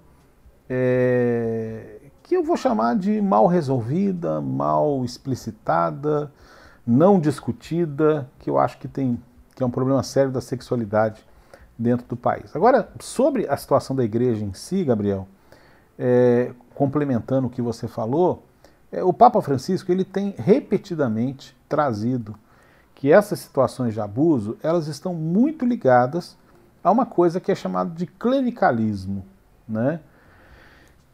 é, que eu vou chamar de mal resolvida, mal explicitada, não discutida, que eu acho que tem que é um problema sério da sexualidade dentro do país. Agora, sobre a situação da igreja em si, Gabriel, é, complementando o que você falou, é, o Papa Francisco ele tem repetidamente trazido que essas situações de abuso elas estão muito ligadas a uma coisa que é chamada de clericalismo, né?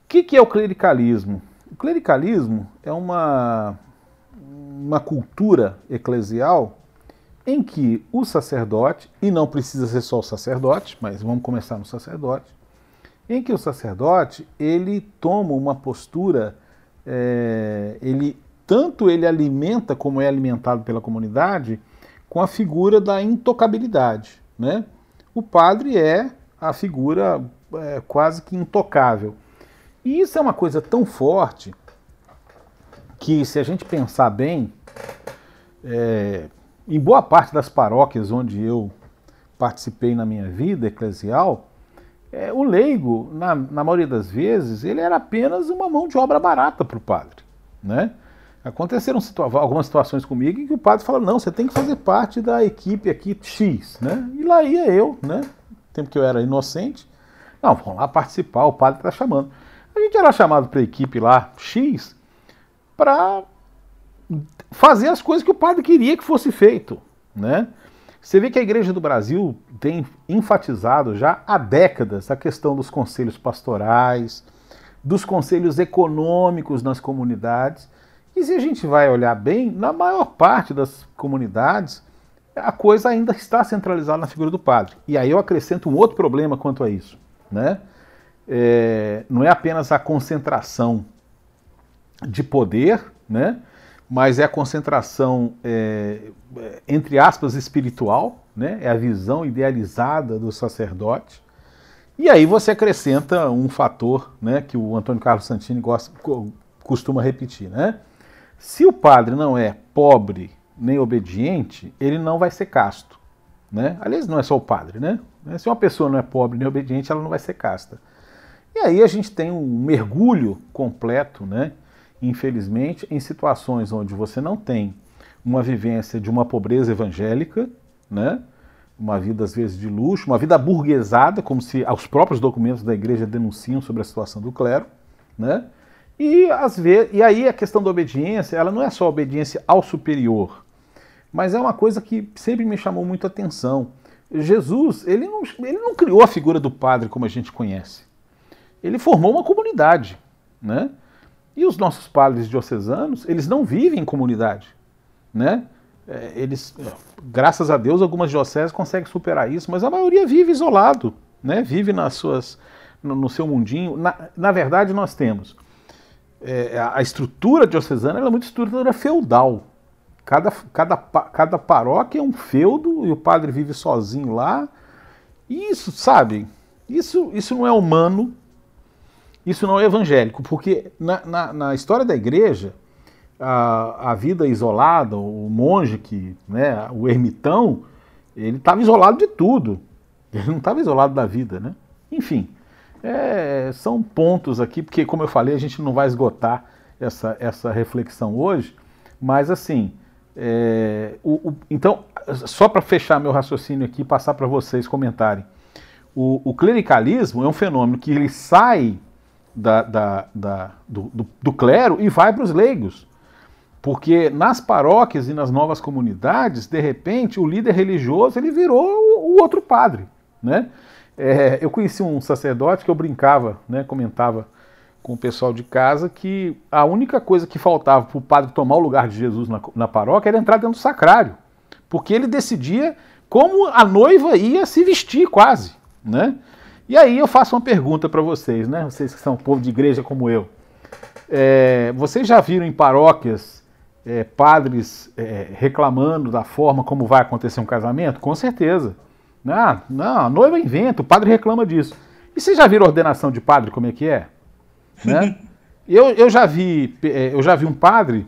O que, que é o clericalismo? O clericalismo é uma uma cultura eclesial em que o sacerdote, e não precisa ser só o sacerdote, mas vamos começar no sacerdote, em que o sacerdote ele toma uma postura, é, ele tanto ele alimenta como é alimentado pela comunidade com a figura da intocabilidade, né? O padre é a figura é, quase que intocável. E isso é uma coisa tão forte que, se a gente pensar bem, é, em boa parte das paróquias onde eu participei na minha vida eclesial, é, o leigo, na, na, maioria das vezes, ele era apenas uma mão de obra barata para o padre. Né? Aconteceram algumas situações comigo em que o padre falou, não, você tem que fazer parte da equipe aqui X. Né? E lá ia eu, né? tempo que eu era inocente, não, vamos lá participar, o padre está chamando. A gente era chamado para a equipe lá X para fazer as coisas que o padre queria que fosse feito, né? Você vê que a Igreja do Brasil tem enfatizado já há décadas a questão dos conselhos pastorais, dos conselhos econômicos nas comunidades. E se a gente vai olhar bem, na maior parte das comunidades, a coisa ainda está centralizada na figura do padre. E aí eu acrescento um outro problema quanto a isso. Né? É, não é apenas a concentração de poder, né? mas é a concentração, é, é, entre aspas, espiritual, né? é a visão idealizada do sacerdote. E aí você acrescenta um fator né, que o Antônio Carlos Santini gosta, costuma repetir. Né? Se o padre não é pobre nem obediente, ele não vai ser casto. Né? Aliás, não é só o padre. Né? Se uma pessoa não é pobre nem obediente, ela não vai ser casta. E aí a gente tem um mergulho completo né, infelizmente, em situações onde você não tem uma vivência de uma pobreza evangélica, né? uma vida às vezes de luxo, uma vida burguesada, como se os próprios documentos da igreja denunciam sobre a situação do clero, né? E, às vezes, e aí a questão da obediência, ela não é só obediência ao superior, mas é uma coisa que sempre me chamou muito a atenção. Jesus, ele não, ele não criou a figura do padre como a gente conhece. Ele formou uma comunidade, né? E os nossos padres diocesanos, eles não vivem em comunidade, né? É, eles, graças a Deus, algumas dioceses conseguem superar isso, mas a maioria vive isolado, né? Vive nas suas, no, no seu mundinho. Na, na, verdade, nós temos é, a estrutura diocesana é muito estrutura feudal. Cada, cada, cada paróquia é um feudo e o padre vive sozinho lá. Isso, sabe? Isso, isso não é humano, isso não é evangélico, porque na, na, na história da igreja, a, a, vida isolada, o monge que, né, o ermitão, ele estava isolado de tudo. Ele não estava isolado da vida, né? Enfim, É, são pontos aqui, porque, como eu falei, a gente não vai esgotar essa, essa reflexão hoje, mas assim, é, o, o, então, só para fechar meu raciocínio aqui e passar para vocês comentarem. O, o, clericalismo é um fenômeno que ele sai da, da, da, do, do, do clero e vai para os leigos. Porque nas paróquias e nas novas comunidades, de repente, o líder religioso ele virou o, outro padre. Né? É, eu conheci um sacerdote que eu brincava, né, comentava com o pessoal de casa que a única coisa que faltava para o padre tomar o lugar de Jesus na, na paróquia era entrar dentro do sacrário. Porque ele decidia como a noiva ia se vestir, quase. Né? E aí eu faço uma pergunta para vocês, né? Vocês que são povo de igreja como eu. É, vocês já viram em paróquias é, padres é, reclamando da forma como vai acontecer um casamento? Com certeza. Ah, não, a noiva inventa, o padre reclama disso. E vocês já viram ordenação de padre, como é que é? Né? eu, eu, já vi, é, eu já vi um padre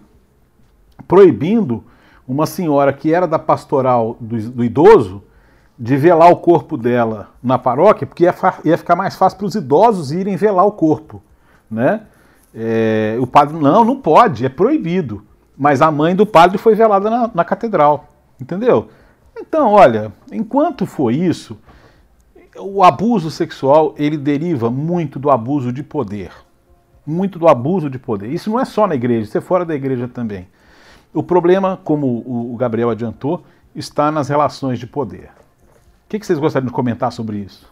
proibindo uma senhora que era da pastoral do, do idoso de velar o corpo dela na paróquia, porque ia, ia ficar mais fácil para os idosos irem velar o corpo. Né? É, o padre, não, não pode, é proibido. Mas a mãe do padre foi velada na, na catedral. Entendeu? Então, olha, enquanto for isso, o abuso sexual ele deriva muito do abuso de poder muito do abuso de poder. Isso não é só na igreja, isso é fora da igreja também. O problema, como o Gabriel adiantou, está nas relações de poder. O que vocês gostariam de comentar sobre isso?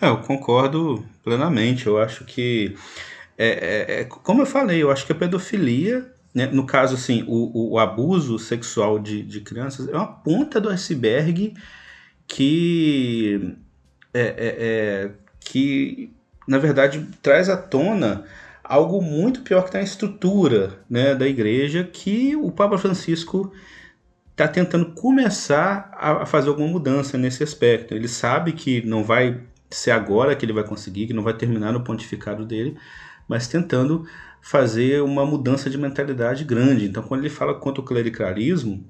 É, eu concordo plenamente. Eu acho que, é, é, é, como eu falei, eu acho que a pedofilia, né, no caso assim, o, o abuso sexual de, de crianças é uma ponta do iceberg que é, é, é que na verdade, traz à tona algo muito pior que está na estrutura né, da igreja, que o Papa Francisco está tentando começar a fazer alguma mudança nesse aspecto. Ele sabe que não vai ser agora que ele vai conseguir, que não vai terminar no pontificado dele, mas tentando fazer uma mudança de mentalidade grande. Então, quando ele fala contra o clericalismo,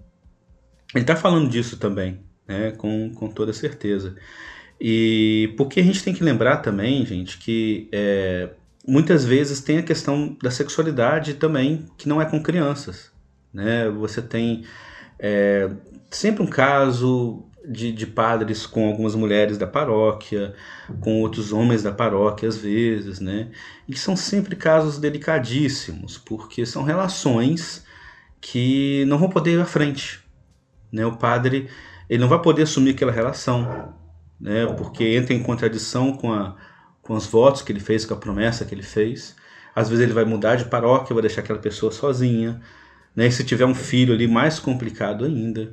ele está falando disso também, né, com, com toda certeza. E porque a gente tem que lembrar também, gente, que é, muitas vezes tem a questão da sexualidade também, que não é com crianças. Né? Você tem é, sempre um caso de, de, padres com algumas mulheres da paróquia, com outros homens da paróquia às vezes, né? E são sempre casos delicadíssimos, porque são relações que não vão poder ir à frente. Né? O padre ele não vai poder assumir aquela relação né, porque entra em contradição com, a, com os votos que ele fez, com a promessa que ele fez. Às vezes ele vai mudar de paróquia, vai deixar aquela pessoa sozinha. Né, e se tiver um filho ali, mais complicado ainda.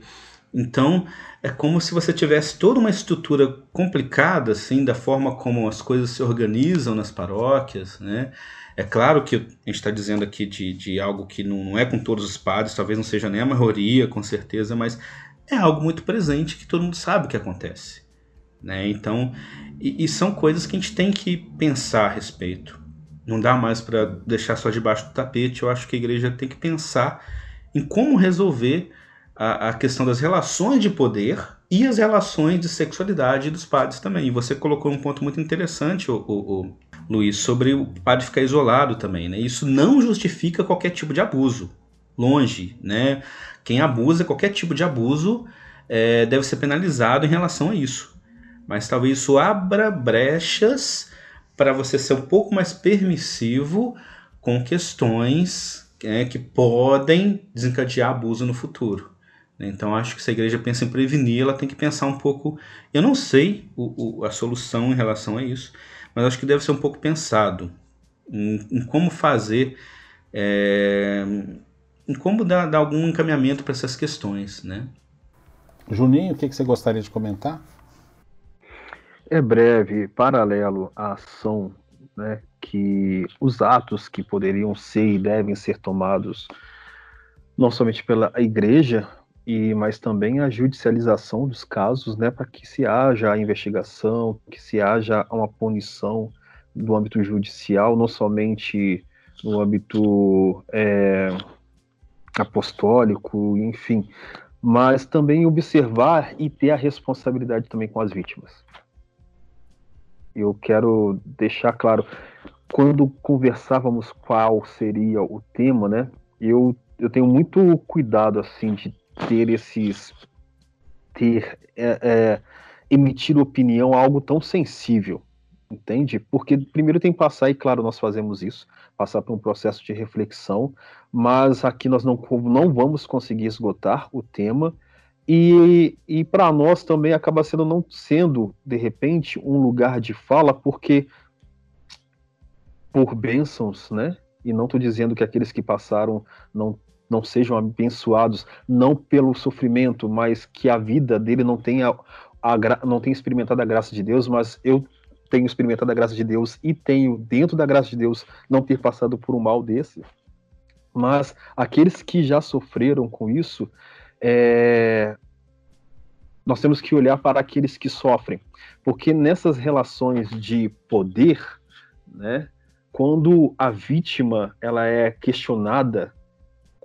Então, é como se você tivesse toda uma estrutura complicada, assim, da forma como as coisas se organizam nas paróquias, né? É claro que a gente está dizendo aqui de, de algo que não, não é com todos os padres, talvez não seja nem a maioria, com certeza, mas é algo muito presente que todo mundo sabe o que acontece. Né? Então, e, e, são coisas que a gente tem que pensar a respeito. Não dá mais para deixar só debaixo do tapete. Eu acho que a igreja tem que pensar em como resolver a, a questão das relações de poder e as relações de sexualidade dos padres também. E você colocou um ponto muito interessante, o, o, o Luiz, sobre o padre ficar isolado também. Né? Isso não justifica qualquer tipo de abuso. Longe, né? Quem abusa, qualquer tipo de abuso, é, deve ser penalizado em relação a isso mas talvez isso abra brechas para você ser um pouco mais permissivo com questões é, que podem desencadear abuso no futuro. Então acho que se a igreja pensa em prevenir, ela tem que pensar um pouco. Eu não sei o, o, a solução em relação a isso, mas acho que deve ser um pouco pensado em, em como fazer, é, em como dar, dar algum encaminhamento para essas questões, né? Juninho, o que, que você gostaria de comentar? é breve, paralelo à ação, né, que os atos que poderiam ser e devem ser tomados não somente pela igreja, e mas também a judicialização dos casos, né, para que se haja a investigação, que se haja uma punição do âmbito judicial, não somente no âmbito é, apostólico, enfim, mas também observar e ter a responsabilidade também com as vítimas. eu quero deixar claro, quando conversávamos qual seria o tema, né? Eu, eu tenho muito cuidado assim de ter esses ter é, é, emitir opinião algo tão sensível, entende? Porque primeiro tem que passar, e claro, nós fazemos isso, passar por um processo de reflexão, mas aqui nós não, não vamos conseguir esgotar o tema, e, e para nós também acaba sendo não sendo, de repente, um lugar de fala, porque por bênçãos, né? E não estou dizendo que aqueles que passaram não não sejam abençoados, não pelo sofrimento, mas que a vida dele não tenha, a, não tenha experimentado a graça de Deus, mas eu tenho experimentado a graça de Deus e tenho, dentro da graça de Deus, não ter passado por um mal desse. Mas aqueles que já sofreram com isso, é... nós temos que olhar para aqueles que sofrem, porque nessas relações de poder, né, quando a vítima ela é questionada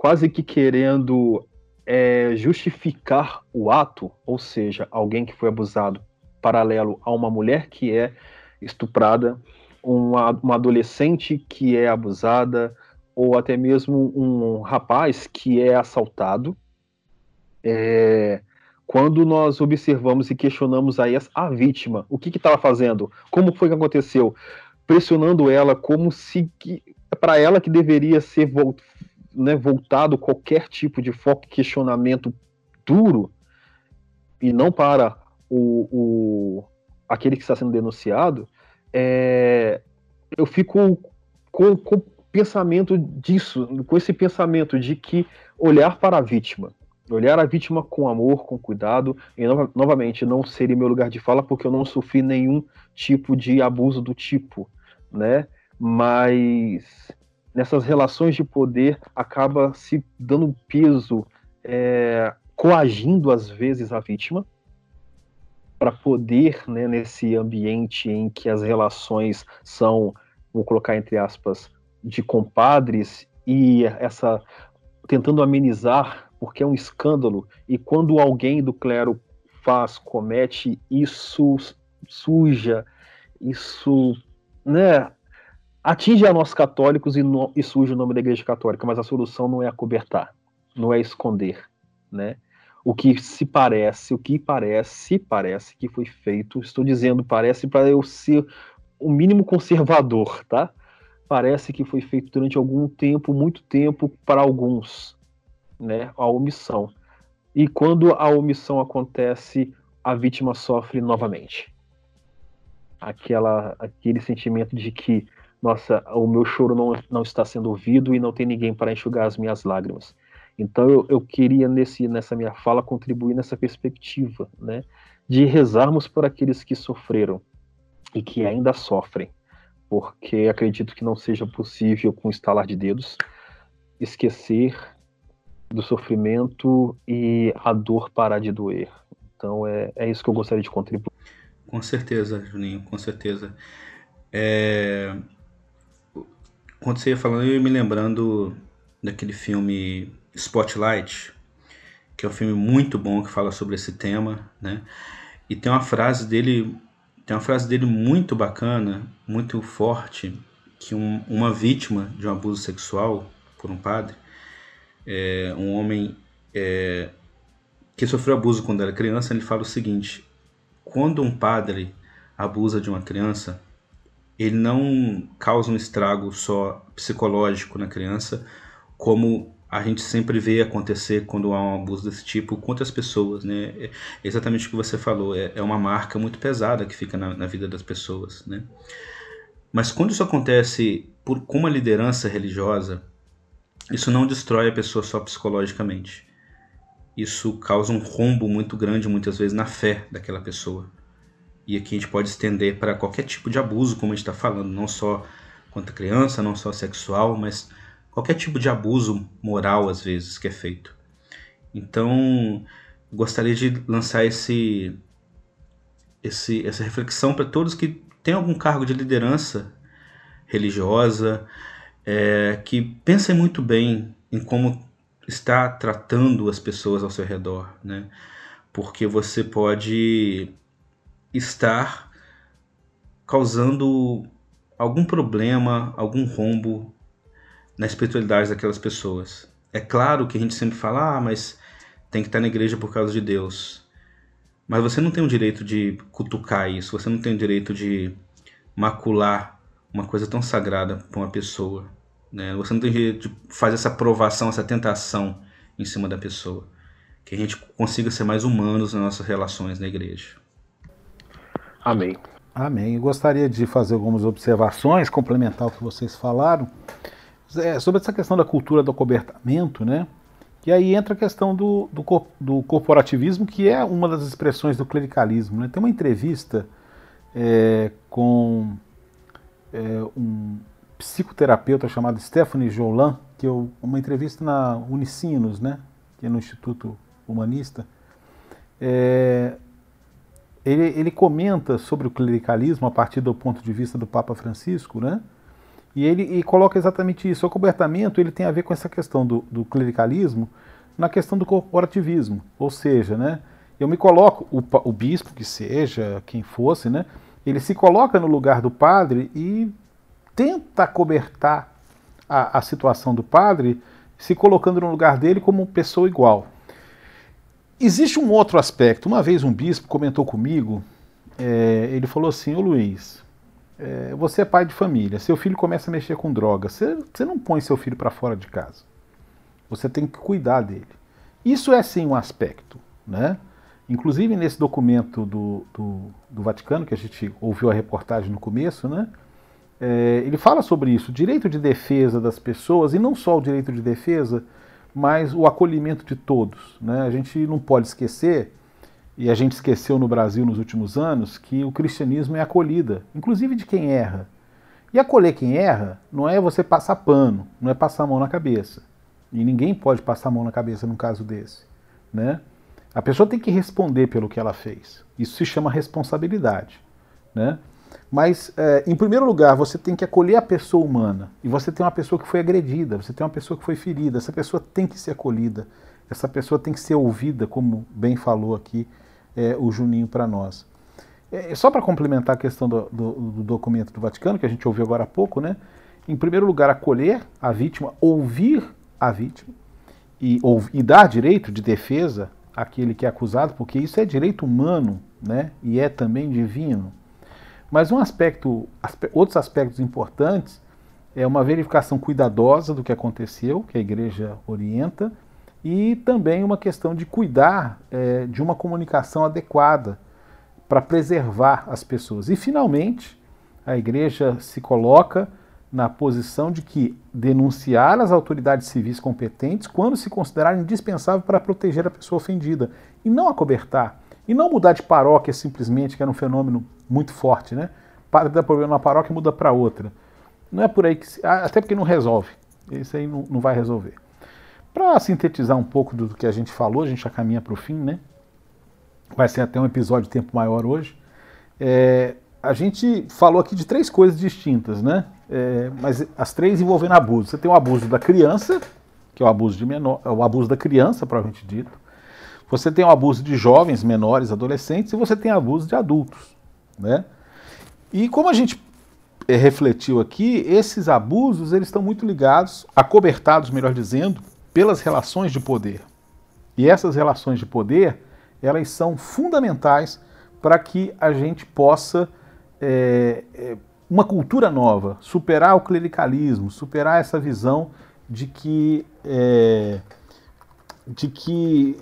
quase que querendo é, justificar o ato, ou seja, alguém que foi abusado, paralelo a uma mulher que é estuprada, uma, uma adolescente que é abusada, ou até mesmo um rapaz que é assaltado. É, quando nós observamos e questionamos aí a vítima, o que estava fazendo, como foi que aconteceu, pressionando ela como se para ela que deveria ser né, voltado qualquer tipo de foco questionamento duro e não para o, o aquele que está sendo denunciado, é, eu fico com, com pensamento disso, com esse pensamento de que olhar para a vítima, olhar a vítima com amor, com cuidado, e no, novamente não seria meu lugar de fala porque eu não sofri nenhum tipo de abuso do tipo, né? Mas nessas relações de poder acaba se dando peso, é, coagindo às vezes a vítima para poder, né, nesse ambiente em que as relações são, vou colocar entre aspas, de compadres e essa tentando amenizar porque é um escândalo e quando alguém do clero faz, comete isso suja, isso, né, atinge a nós católicos e, no, e surge o nome da Igreja Católica, mas a solução não é acobertar, não é esconder, né? O que se parece, o que parece, parece que foi feito, estou dizendo parece para eu ser o mínimo conservador, tá? Parece que foi feito durante algum tempo, muito tempo, para alguns, né? A omissão. E quando a omissão acontece, a vítima sofre novamente. Aquela, aquele sentimento de que nossa, o meu choro não, não está sendo ouvido e não tem ninguém para enxugar as minhas lágrimas. Então eu, eu queria nesse, nessa minha fala contribuir nessa perspectiva, né, de rezarmos por aqueles que sofreram e que ainda sofrem, porque acredito que não seja possível com estalar de dedos esquecer do sofrimento e a dor parar de doer. Então é, é isso que eu gostaria de contribuir. Com certeza, Juninho, com certeza. É, quando você ia falando, eu ia me lembrando daquele filme Spotlight, que é um filme muito bom que fala sobre esse tema, né? E tem uma frase dele, tem uma frase dele muito bacana, muito forte, que um, uma vítima de um abuso sexual por um padre, é, um homem é, que sofreu abuso quando era criança, ele fala o seguinte: quando um padre abusa de uma criança, ele não causa um estrago só psicológico na criança, como a gente sempre vê acontecer quando há um abuso desse tipo com outras pessoas, né? É exatamente o que você falou, é, é uma marca muito pesada que fica na, na vida das pessoas, né? Mas quando isso acontece por, com uma liderança religiosa, isso não destrói a pessoa só psicologicamente. Isso causa um rombo muito grande, muitas vezes, na fé daquela pessoa. E aqui a gente pode estender para qualquer tipo de abuso, como a gente está falando, não só contra criança, não só sexual, mas qualquer tipo de abuso moral, às vezes, que é feito. Então, gostaria de lançar esse, esse essa reflexão para todos que têm algum cargo de liderança religiosa, é, que pensem muito bem em como está tratando as pessoas ao seu redor, né? Porque você pode estar causando algum problema, algum rombo na espiritualidade daquelas pessoas. É claro que a gente sempre fala, ah, mas tem que estar na igreja por causa de Deus. Mas você não tem o direito de cutucar isso, você não tem o direito de macular uma coisa tão sagrada para uma pessoa. Né? Você não tem direito de fazer essa provação, essa tentação em cima da pessoa. Que a gente consiga ser mais humanos nas nossas relações na igreja. Amém. Amém. Eu gostaria de fazer algumas observações, complementar o que vocês falaram, é, sobre essa questão da cultura do cobertamento, né? E aí entra a questão do, do, do, corporativismo, que é uma das expressões do clericalismo. Né? Tem uma entrevista é, com é, um psicoterapeuta chamado Stephanie Jolan, que eu, uma entrevista na Unicinos, né? que é no Instituto Humanista, é, ele, ele comenta sobre o clericalismo a partir do ponto de vista do Papa Francisco, né? E ele e coloca exatamente isso. O cobertamento ele tem a ver com essa questão do, do clericalismo na questão do corporativismo. Ou seja, né, eu me coloco, o, o bispo que seja, quem fosse, né, ele se coloca no lugar do padre e tenta cobertar a, a situação do padre, se colocando no lugar dele como pessoa igual. Existe um outro aspecto. Uma vez um bispo comentou comigo, é, ele falou assim, ô Luiz, é, você é pai de família, seu filho começa a mexer com droga, você, você não põe seu filho para fora de casa. Você tem que cuidar dele. Isso é sim um aspecto, né? Inclusive nesse documento do, do, do Vaticano, que a gente ouviu a reportagem no começo, né? É, ele fala sobre isso, direito de defesa das pessoas, e não só o direito de defesa, mas o acolhimento de todos. Né? A gente não pode esquecer, e a gente esqueceu no Brasil nos últimos anos, que o cristianismo é acolhida, inclusive de quem erra. E acolher quem erra não é você passar pano, não é passar a mão na cabeça. E ninguém pode passar a mão na cabeça num caso desse. Né? A pessoa tem que responder pelo que ela fez. Isso se chama responsabilidade. Né? Mas, é, em primeiro lugar, você tem que acolher a pessoa humana. E você tem uma pessoa que foi agredida, você tem uma pessoa que foi ferida. Essa pessoa tem que ser acolhida. Essa pessoa tem que ser ouvida, como bem falou aqui é, o Juninho para nós. É, só para complementar a questão do, do, do, documento do Vaticano, que a gente ouviu agora há pouco, né? Em primeiro lugar, acolher a vítima, ouvir a vítima e, ou, e dar direito de defesa àquele que é acusado, porque isso é direito humano, né? E é também divino. Mas um aspecto, outros aspectos importantes é uma verificação cuidadosa do que aconteceu, que a igreja orienta, e também uma questão de cuidar é, de uma comunicação adequada para preservar as pessoas. E, finalmente, a igreja se coloca na posição de que denunciar as autoridades civis competentes quando se considerar indispensável para proteger a pessoa ofendida, e não acobertar, e não mudar de paróquia simplesmente, que era um fenômeno muito forte, né? Padre dá problema na paróquia muda para outra. Não é por aí que. Se, até porque não resolve. Isso aí não, não vai resolver. Para sintetizar um pouco do que a gente falou, a gente já caminha para o fim, né? Vai ser até um episódio de tempo maior hoje. É, a gente falou aqui de três coisas distintas, né? É, mas as três envolvendo abuso. Você tem o abuso da criança, que é o abuso de menor, é o abuso da criança, provavelmente dito. Você tem o abuso de jovens, menores, adolescentes, e você tem abuso de adultos, né? E como a gente é, refletiu aqui, esses abusos eles estão muito ligados, acobertados, melhor dizendo, pelas relações de poder. E essas relações de poder, elas são fundamentais para que a gente possa é, é, uma cultura nova, superar o clericalismo, superar essa visão de que é, de que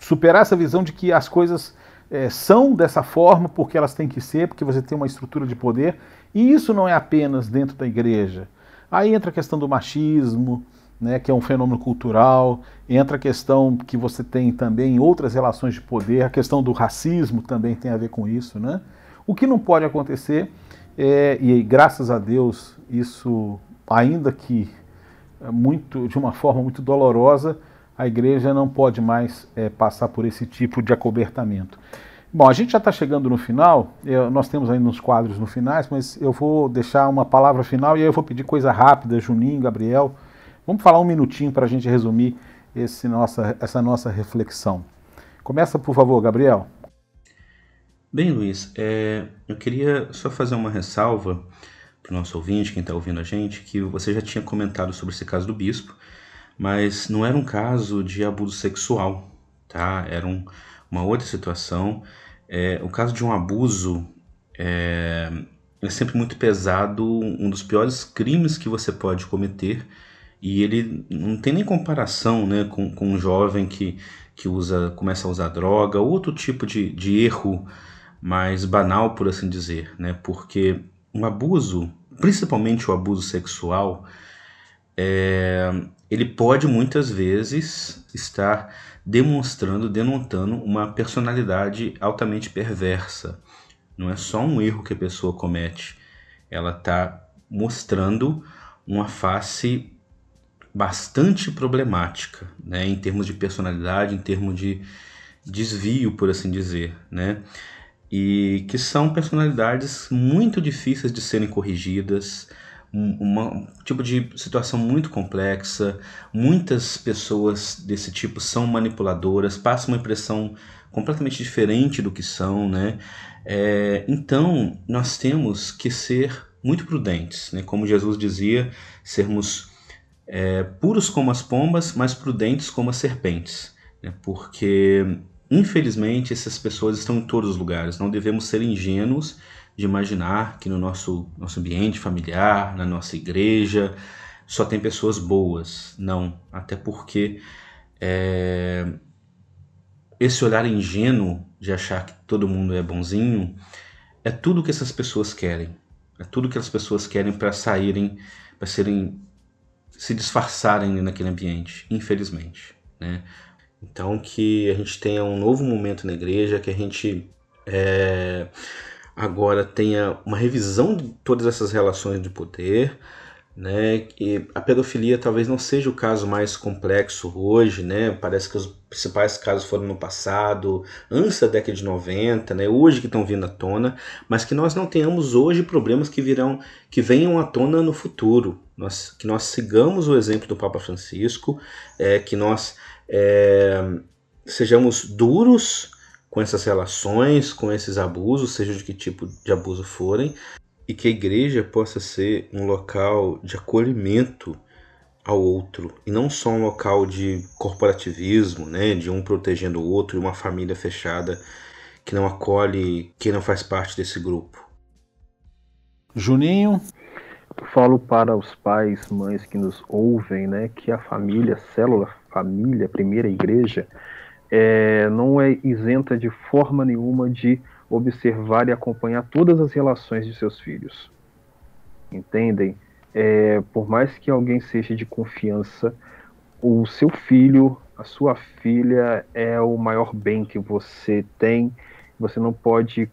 superar essa visão de que as coisas é, são dessa forma porque elas têm que ser, porque você tem uma estrutura de poder, e isso não é apenas dentro da igreja. Aí entra a questão do machismo, né, que é um fenômeno cultural, entra a questão que você tem também outras relações de poder, a questão do racismo também tem a ver com isso. Né? O que não pode acontecer, é, e graças a Deus isso, ainda que é muito, de uma forma muito dolorosa, a igreja não pode mais é, passar por esse tipo de acobertamento. Bom, a gente já está chegando no final, eu, nós temos ainda uns quadros no finais, mas eu vou deixar uma palavra final e aí eu vou pedir coisa rápida, Juninho, Gabriel. Vamos falar um minutinho para a gente resumir esse nossa, essa nossa reflexão. Começa, por favor, Gabriel. Bem, Luiz, é, eu queria só fazer uma ressalva para o nosso ouvinte, quem está ouvindo a gente, que você já tinha comentado sobre esse caso do bispo, mas não era um caso de abuso sexual, tá? Era um, uma outra situação. É, o caso de um abuso é, é sempre muito pesado, um dos piores crimes que você pode cometer, e ele não tem nem comparação né, com, com um jovem que, que usa, começa a usar droga, outro tipo de, de erro mais banal, por assim dizer, né? Porque um abuso, principalmente o abuso sexual, é, ele pode muitas vezes estar demonstrando, denotando uma personalidade altamente perversa. Não é só um erro que a pessoa comete, ela está mostrando uma face bastante problemática, né, em termos de personalidade, em termos de desvio, por assim dizer, né? e que são personalidades muito difíceis de serem corrigidas, uma, um tipo de situação muito complexa. Muitas pessoas desse tipo são manipuladoras, passam uma impressão completamente diferente do que são, né? É, então nós temos que ser muito prudentes, né? Como Jesus dizia, sermos é, puros como as pombas, mas prudentes como as serpentes, né? Porque Infelizmente, essas pessoas estão em todos os lugares. Não devemos ser ingênuos de imaginar que no nosso, nosso ambiente familiar, na nossa igreja, só tem pessoas boas. Não, até porque é, esse olhar ingênuo de achar que todo mundo é bonzinho é tudo que essas pessoas querem. É tudo que as pessoas querem para saírem, para serem, se disfarçarem naquele ambiente, infelizmente. Né? Então, que a gente tenha um novo momento na igreja, que a gente é, agora tenha uma revisão de todas essas relações de poder, né? E a pedofilia talvez não seja o caso mais complexo hoje, né? Parece que os principais casos foram no passado, antes da década de 90, né? Hoje que estão vindo à tona, mas que nós não tenhamos hoje problemas que virão, que venham à tona no futuro. Nós, que nós sigamos o exemplo do Papa Francisco, é, que nós é, sejamos duros com essas relações, com esses abusos, seja de que tipo de abuso forem, e que a igreja possa ser um local de acolhimento ao outro e não só um local de corporativismo, né, de um protegendo o outro e uma família fechada que não acolhe quem não faz parte desse grupo. Juninho, eu falo para os pais, mães que nos ouvem, né, que a família, a célula família, a primeira igreja, é, não é isenta de forma nenhuma de observar e acompanhar todas as relações de seus filhos. Entendem? É, por mais que alguém seja de confiança, o seu filho, a sua filha é o maior bem que você tem. Você não pode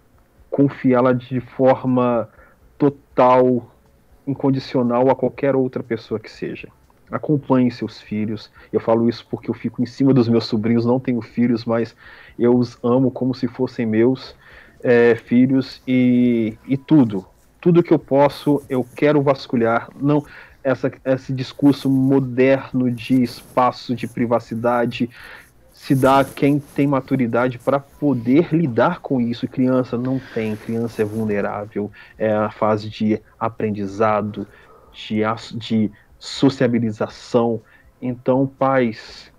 confiá-la de forma total, incondicional a qualquer outra pessoa que seja. Acompanhe seus filhos. Eu falo isso porque eu fico em cima dos meus sobrinhos, não tenho filhos, mas eu os amo como se fossem meus é, filhos e, e tudo. Tudo que eu posso, eu quero vasculhar. Não essa, esse discurso moderno de espaço de privacidade se dá quem tem maturidade para poder lidar com isso. Criança não tem, criança é vulnerável, é a fase de aprendizado, de, de sociabilização. Então, pais,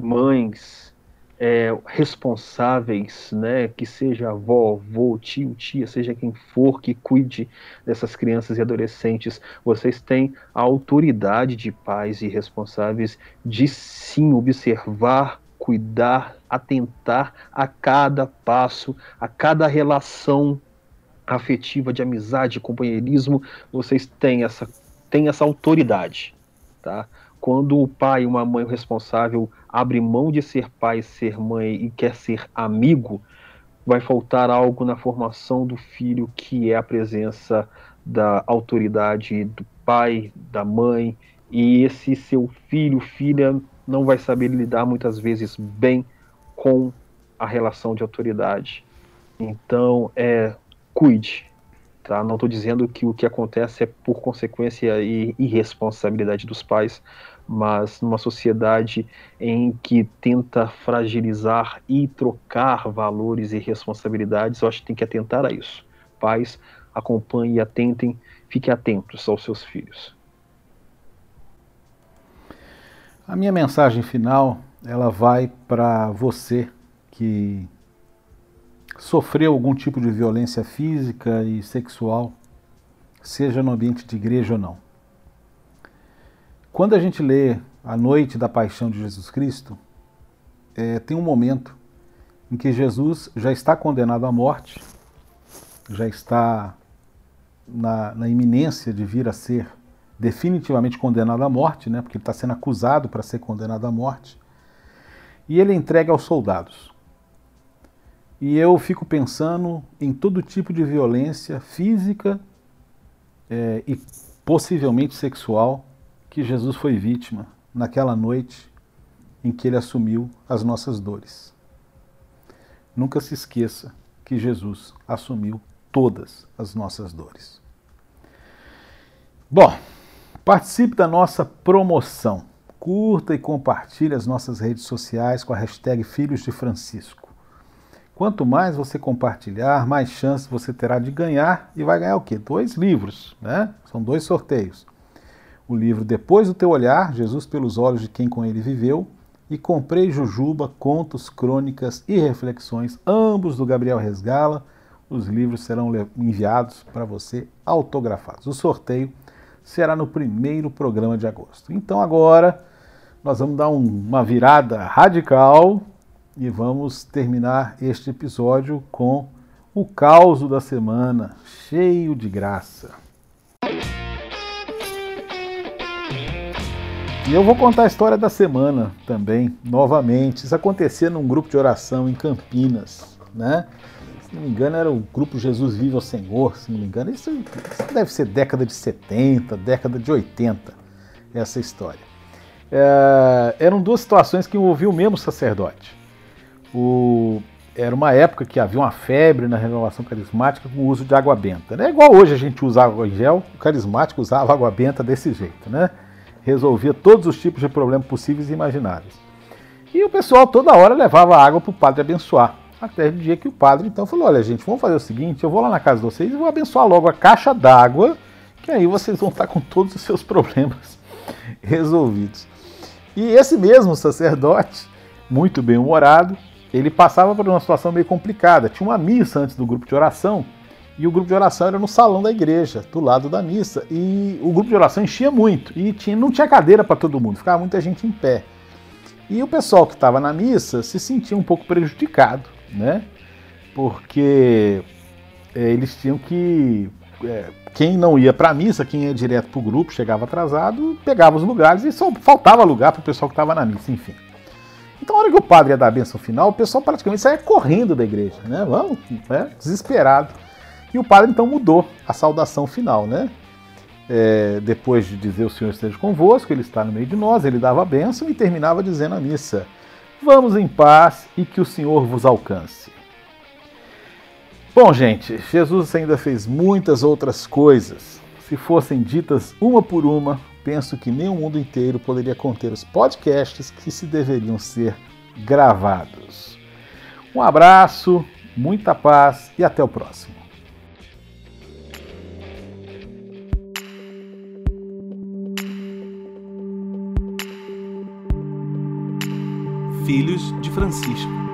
mães, é, responsáveis, né, que seja avó, avô, tio, tia, seja quem for que cuide dessas crianças e adolescentes, vocês têm a autoridade de pais e responsáveis de sim observar, cuidar, atentar a cada passo, a cada relação afetiva de amizade, companheirismo, vocês têm essa tem essa autoridade, tá? Quando o pai, uma mãe responsável abre mão de ser pai, ser mãe e quer ser amigo, vai faltar algo na formação do filho que é a presença da autoridade do pai, da mãe, e esse seu filho, filha, não vai saber lidar muitas vezes bem com a relação de autoridade. Então, é cuide, Tá? Não estou dizendo que o que acontece é por consequência e irresponsabilidade dos pais, mas numa sociedade em que tenta fragilizar e trocar valores e responsabilidades, eu acho que tem que atentar a isso. Pais, acompanhem e atentem, fiquem atentos aos seus filhos. A minha mensagem final, ela vai para você que sofreu algum tipo de violência física e sexual, seja no ambiente de igreja ou não. Quando a gente lê a noite da paixão de Jesus Cristo, é, tem um momento em que Jesus já está condenado à morte, já está na, na iminência de vir a ser definitivamente condenado à morte, né, porque ele está sendo acusado para ser condenado à morte, e ele entrega aos soldados. E eu fico pensando em todo tipo de violência física é, e possivelmente sexual que Jesus foi vítima naquela noite em que ele assumiu as nossas dores. Nunca se esqueça que Jesus assumiu todas as nossas dores. Bom, participe da nossa promoção. Curta e compartilhe as nossas redes sociais com a hashtag Filhos de Francisco. Quanto mais você compartilhar, mais chance você terá de ganhar e vai ganhar o quê? Dois livros, né? São dois sorteios o livro Depois do Teu Olhar, Jesus pelos Olhos de Quem com Ele Viveu, e Comprei Jujuba, Contos, Crônicas e Reflexões, ambos do Gabriel Resgala. Os livros serão enviados para você autografados. O sorteio será no primeiro programa de agosto. Então agora nós vamos dar um, uma virada radical e vamos terminar este episódio com o caos da semana, cheio de graça. E eu vou contar a história da semana também, novamente. Isso acontecia num grupo de oração em Campinas, né? Se não me engano, era o grupo Jesus Vive ao Senhor, se não me engano. Isso, isso deve ser década de 70, década de 80, essa história. É, eram duas situações que envolviam o mesmo sacerdote. O, era uma época que havia uma febre na renovação carismática com o uso de água benta. Né? Igual hoje a gente usa água em gel, o carismático usava água benta desse jeito, né? resolvia todos os tipos de problemas possíveis e imagináveis. E o pessoal toda hora levava água para o padre abençoar. Até o dia que o padre então falou: Olha, gente, vamos fazer o seguinte: eu vou lá na casa de vocês e vou abençoar logo a caixa d'água, que aí vocês vão estar com todos os seus problemas resolvidos. E esse mesmo sacerdote, muito bem humorado, ele passava por uma situação meio complicada. Tinha uma missa antes do grupo de oração e o grupo de oração era no salão da igreja, do lado da missa. E o grupo de oração enchia muito. E tinha, não tinha cadeira para todo mundo, ficava muita gente em pé. E o pessoal que estava na missa se sentia um pouco prejudicado, né? Porque é, eles tinham que. É, quem não ia para a missa, quem ia direto para o grupo, chegava atrasado, pegava os lugares e só faltava lugar para o pessoal que estava na missa, enfim. Então, na hora que o padre ia dar a benção final, o pessoal praticamente saía correndo da igreja, né? Vamos, né? desesperado. E o padre então mudou a saudação final, né? É, depois de dizer o Senhor esteja convosco, ele está no meio de nós, ele dava a bênção e terminava dizendo a missa: Vamos em paz e que o Senhor vos alcance. Bom, gente, Jesus ainda fez muitas outras coisas. Se fossem ditas uma por uma, penso que nem o mundo inteiro poderia conter os podcasts que se deveriam ser gravados. Um abraço, muita paz e até o próximo. Filhos de Francisco.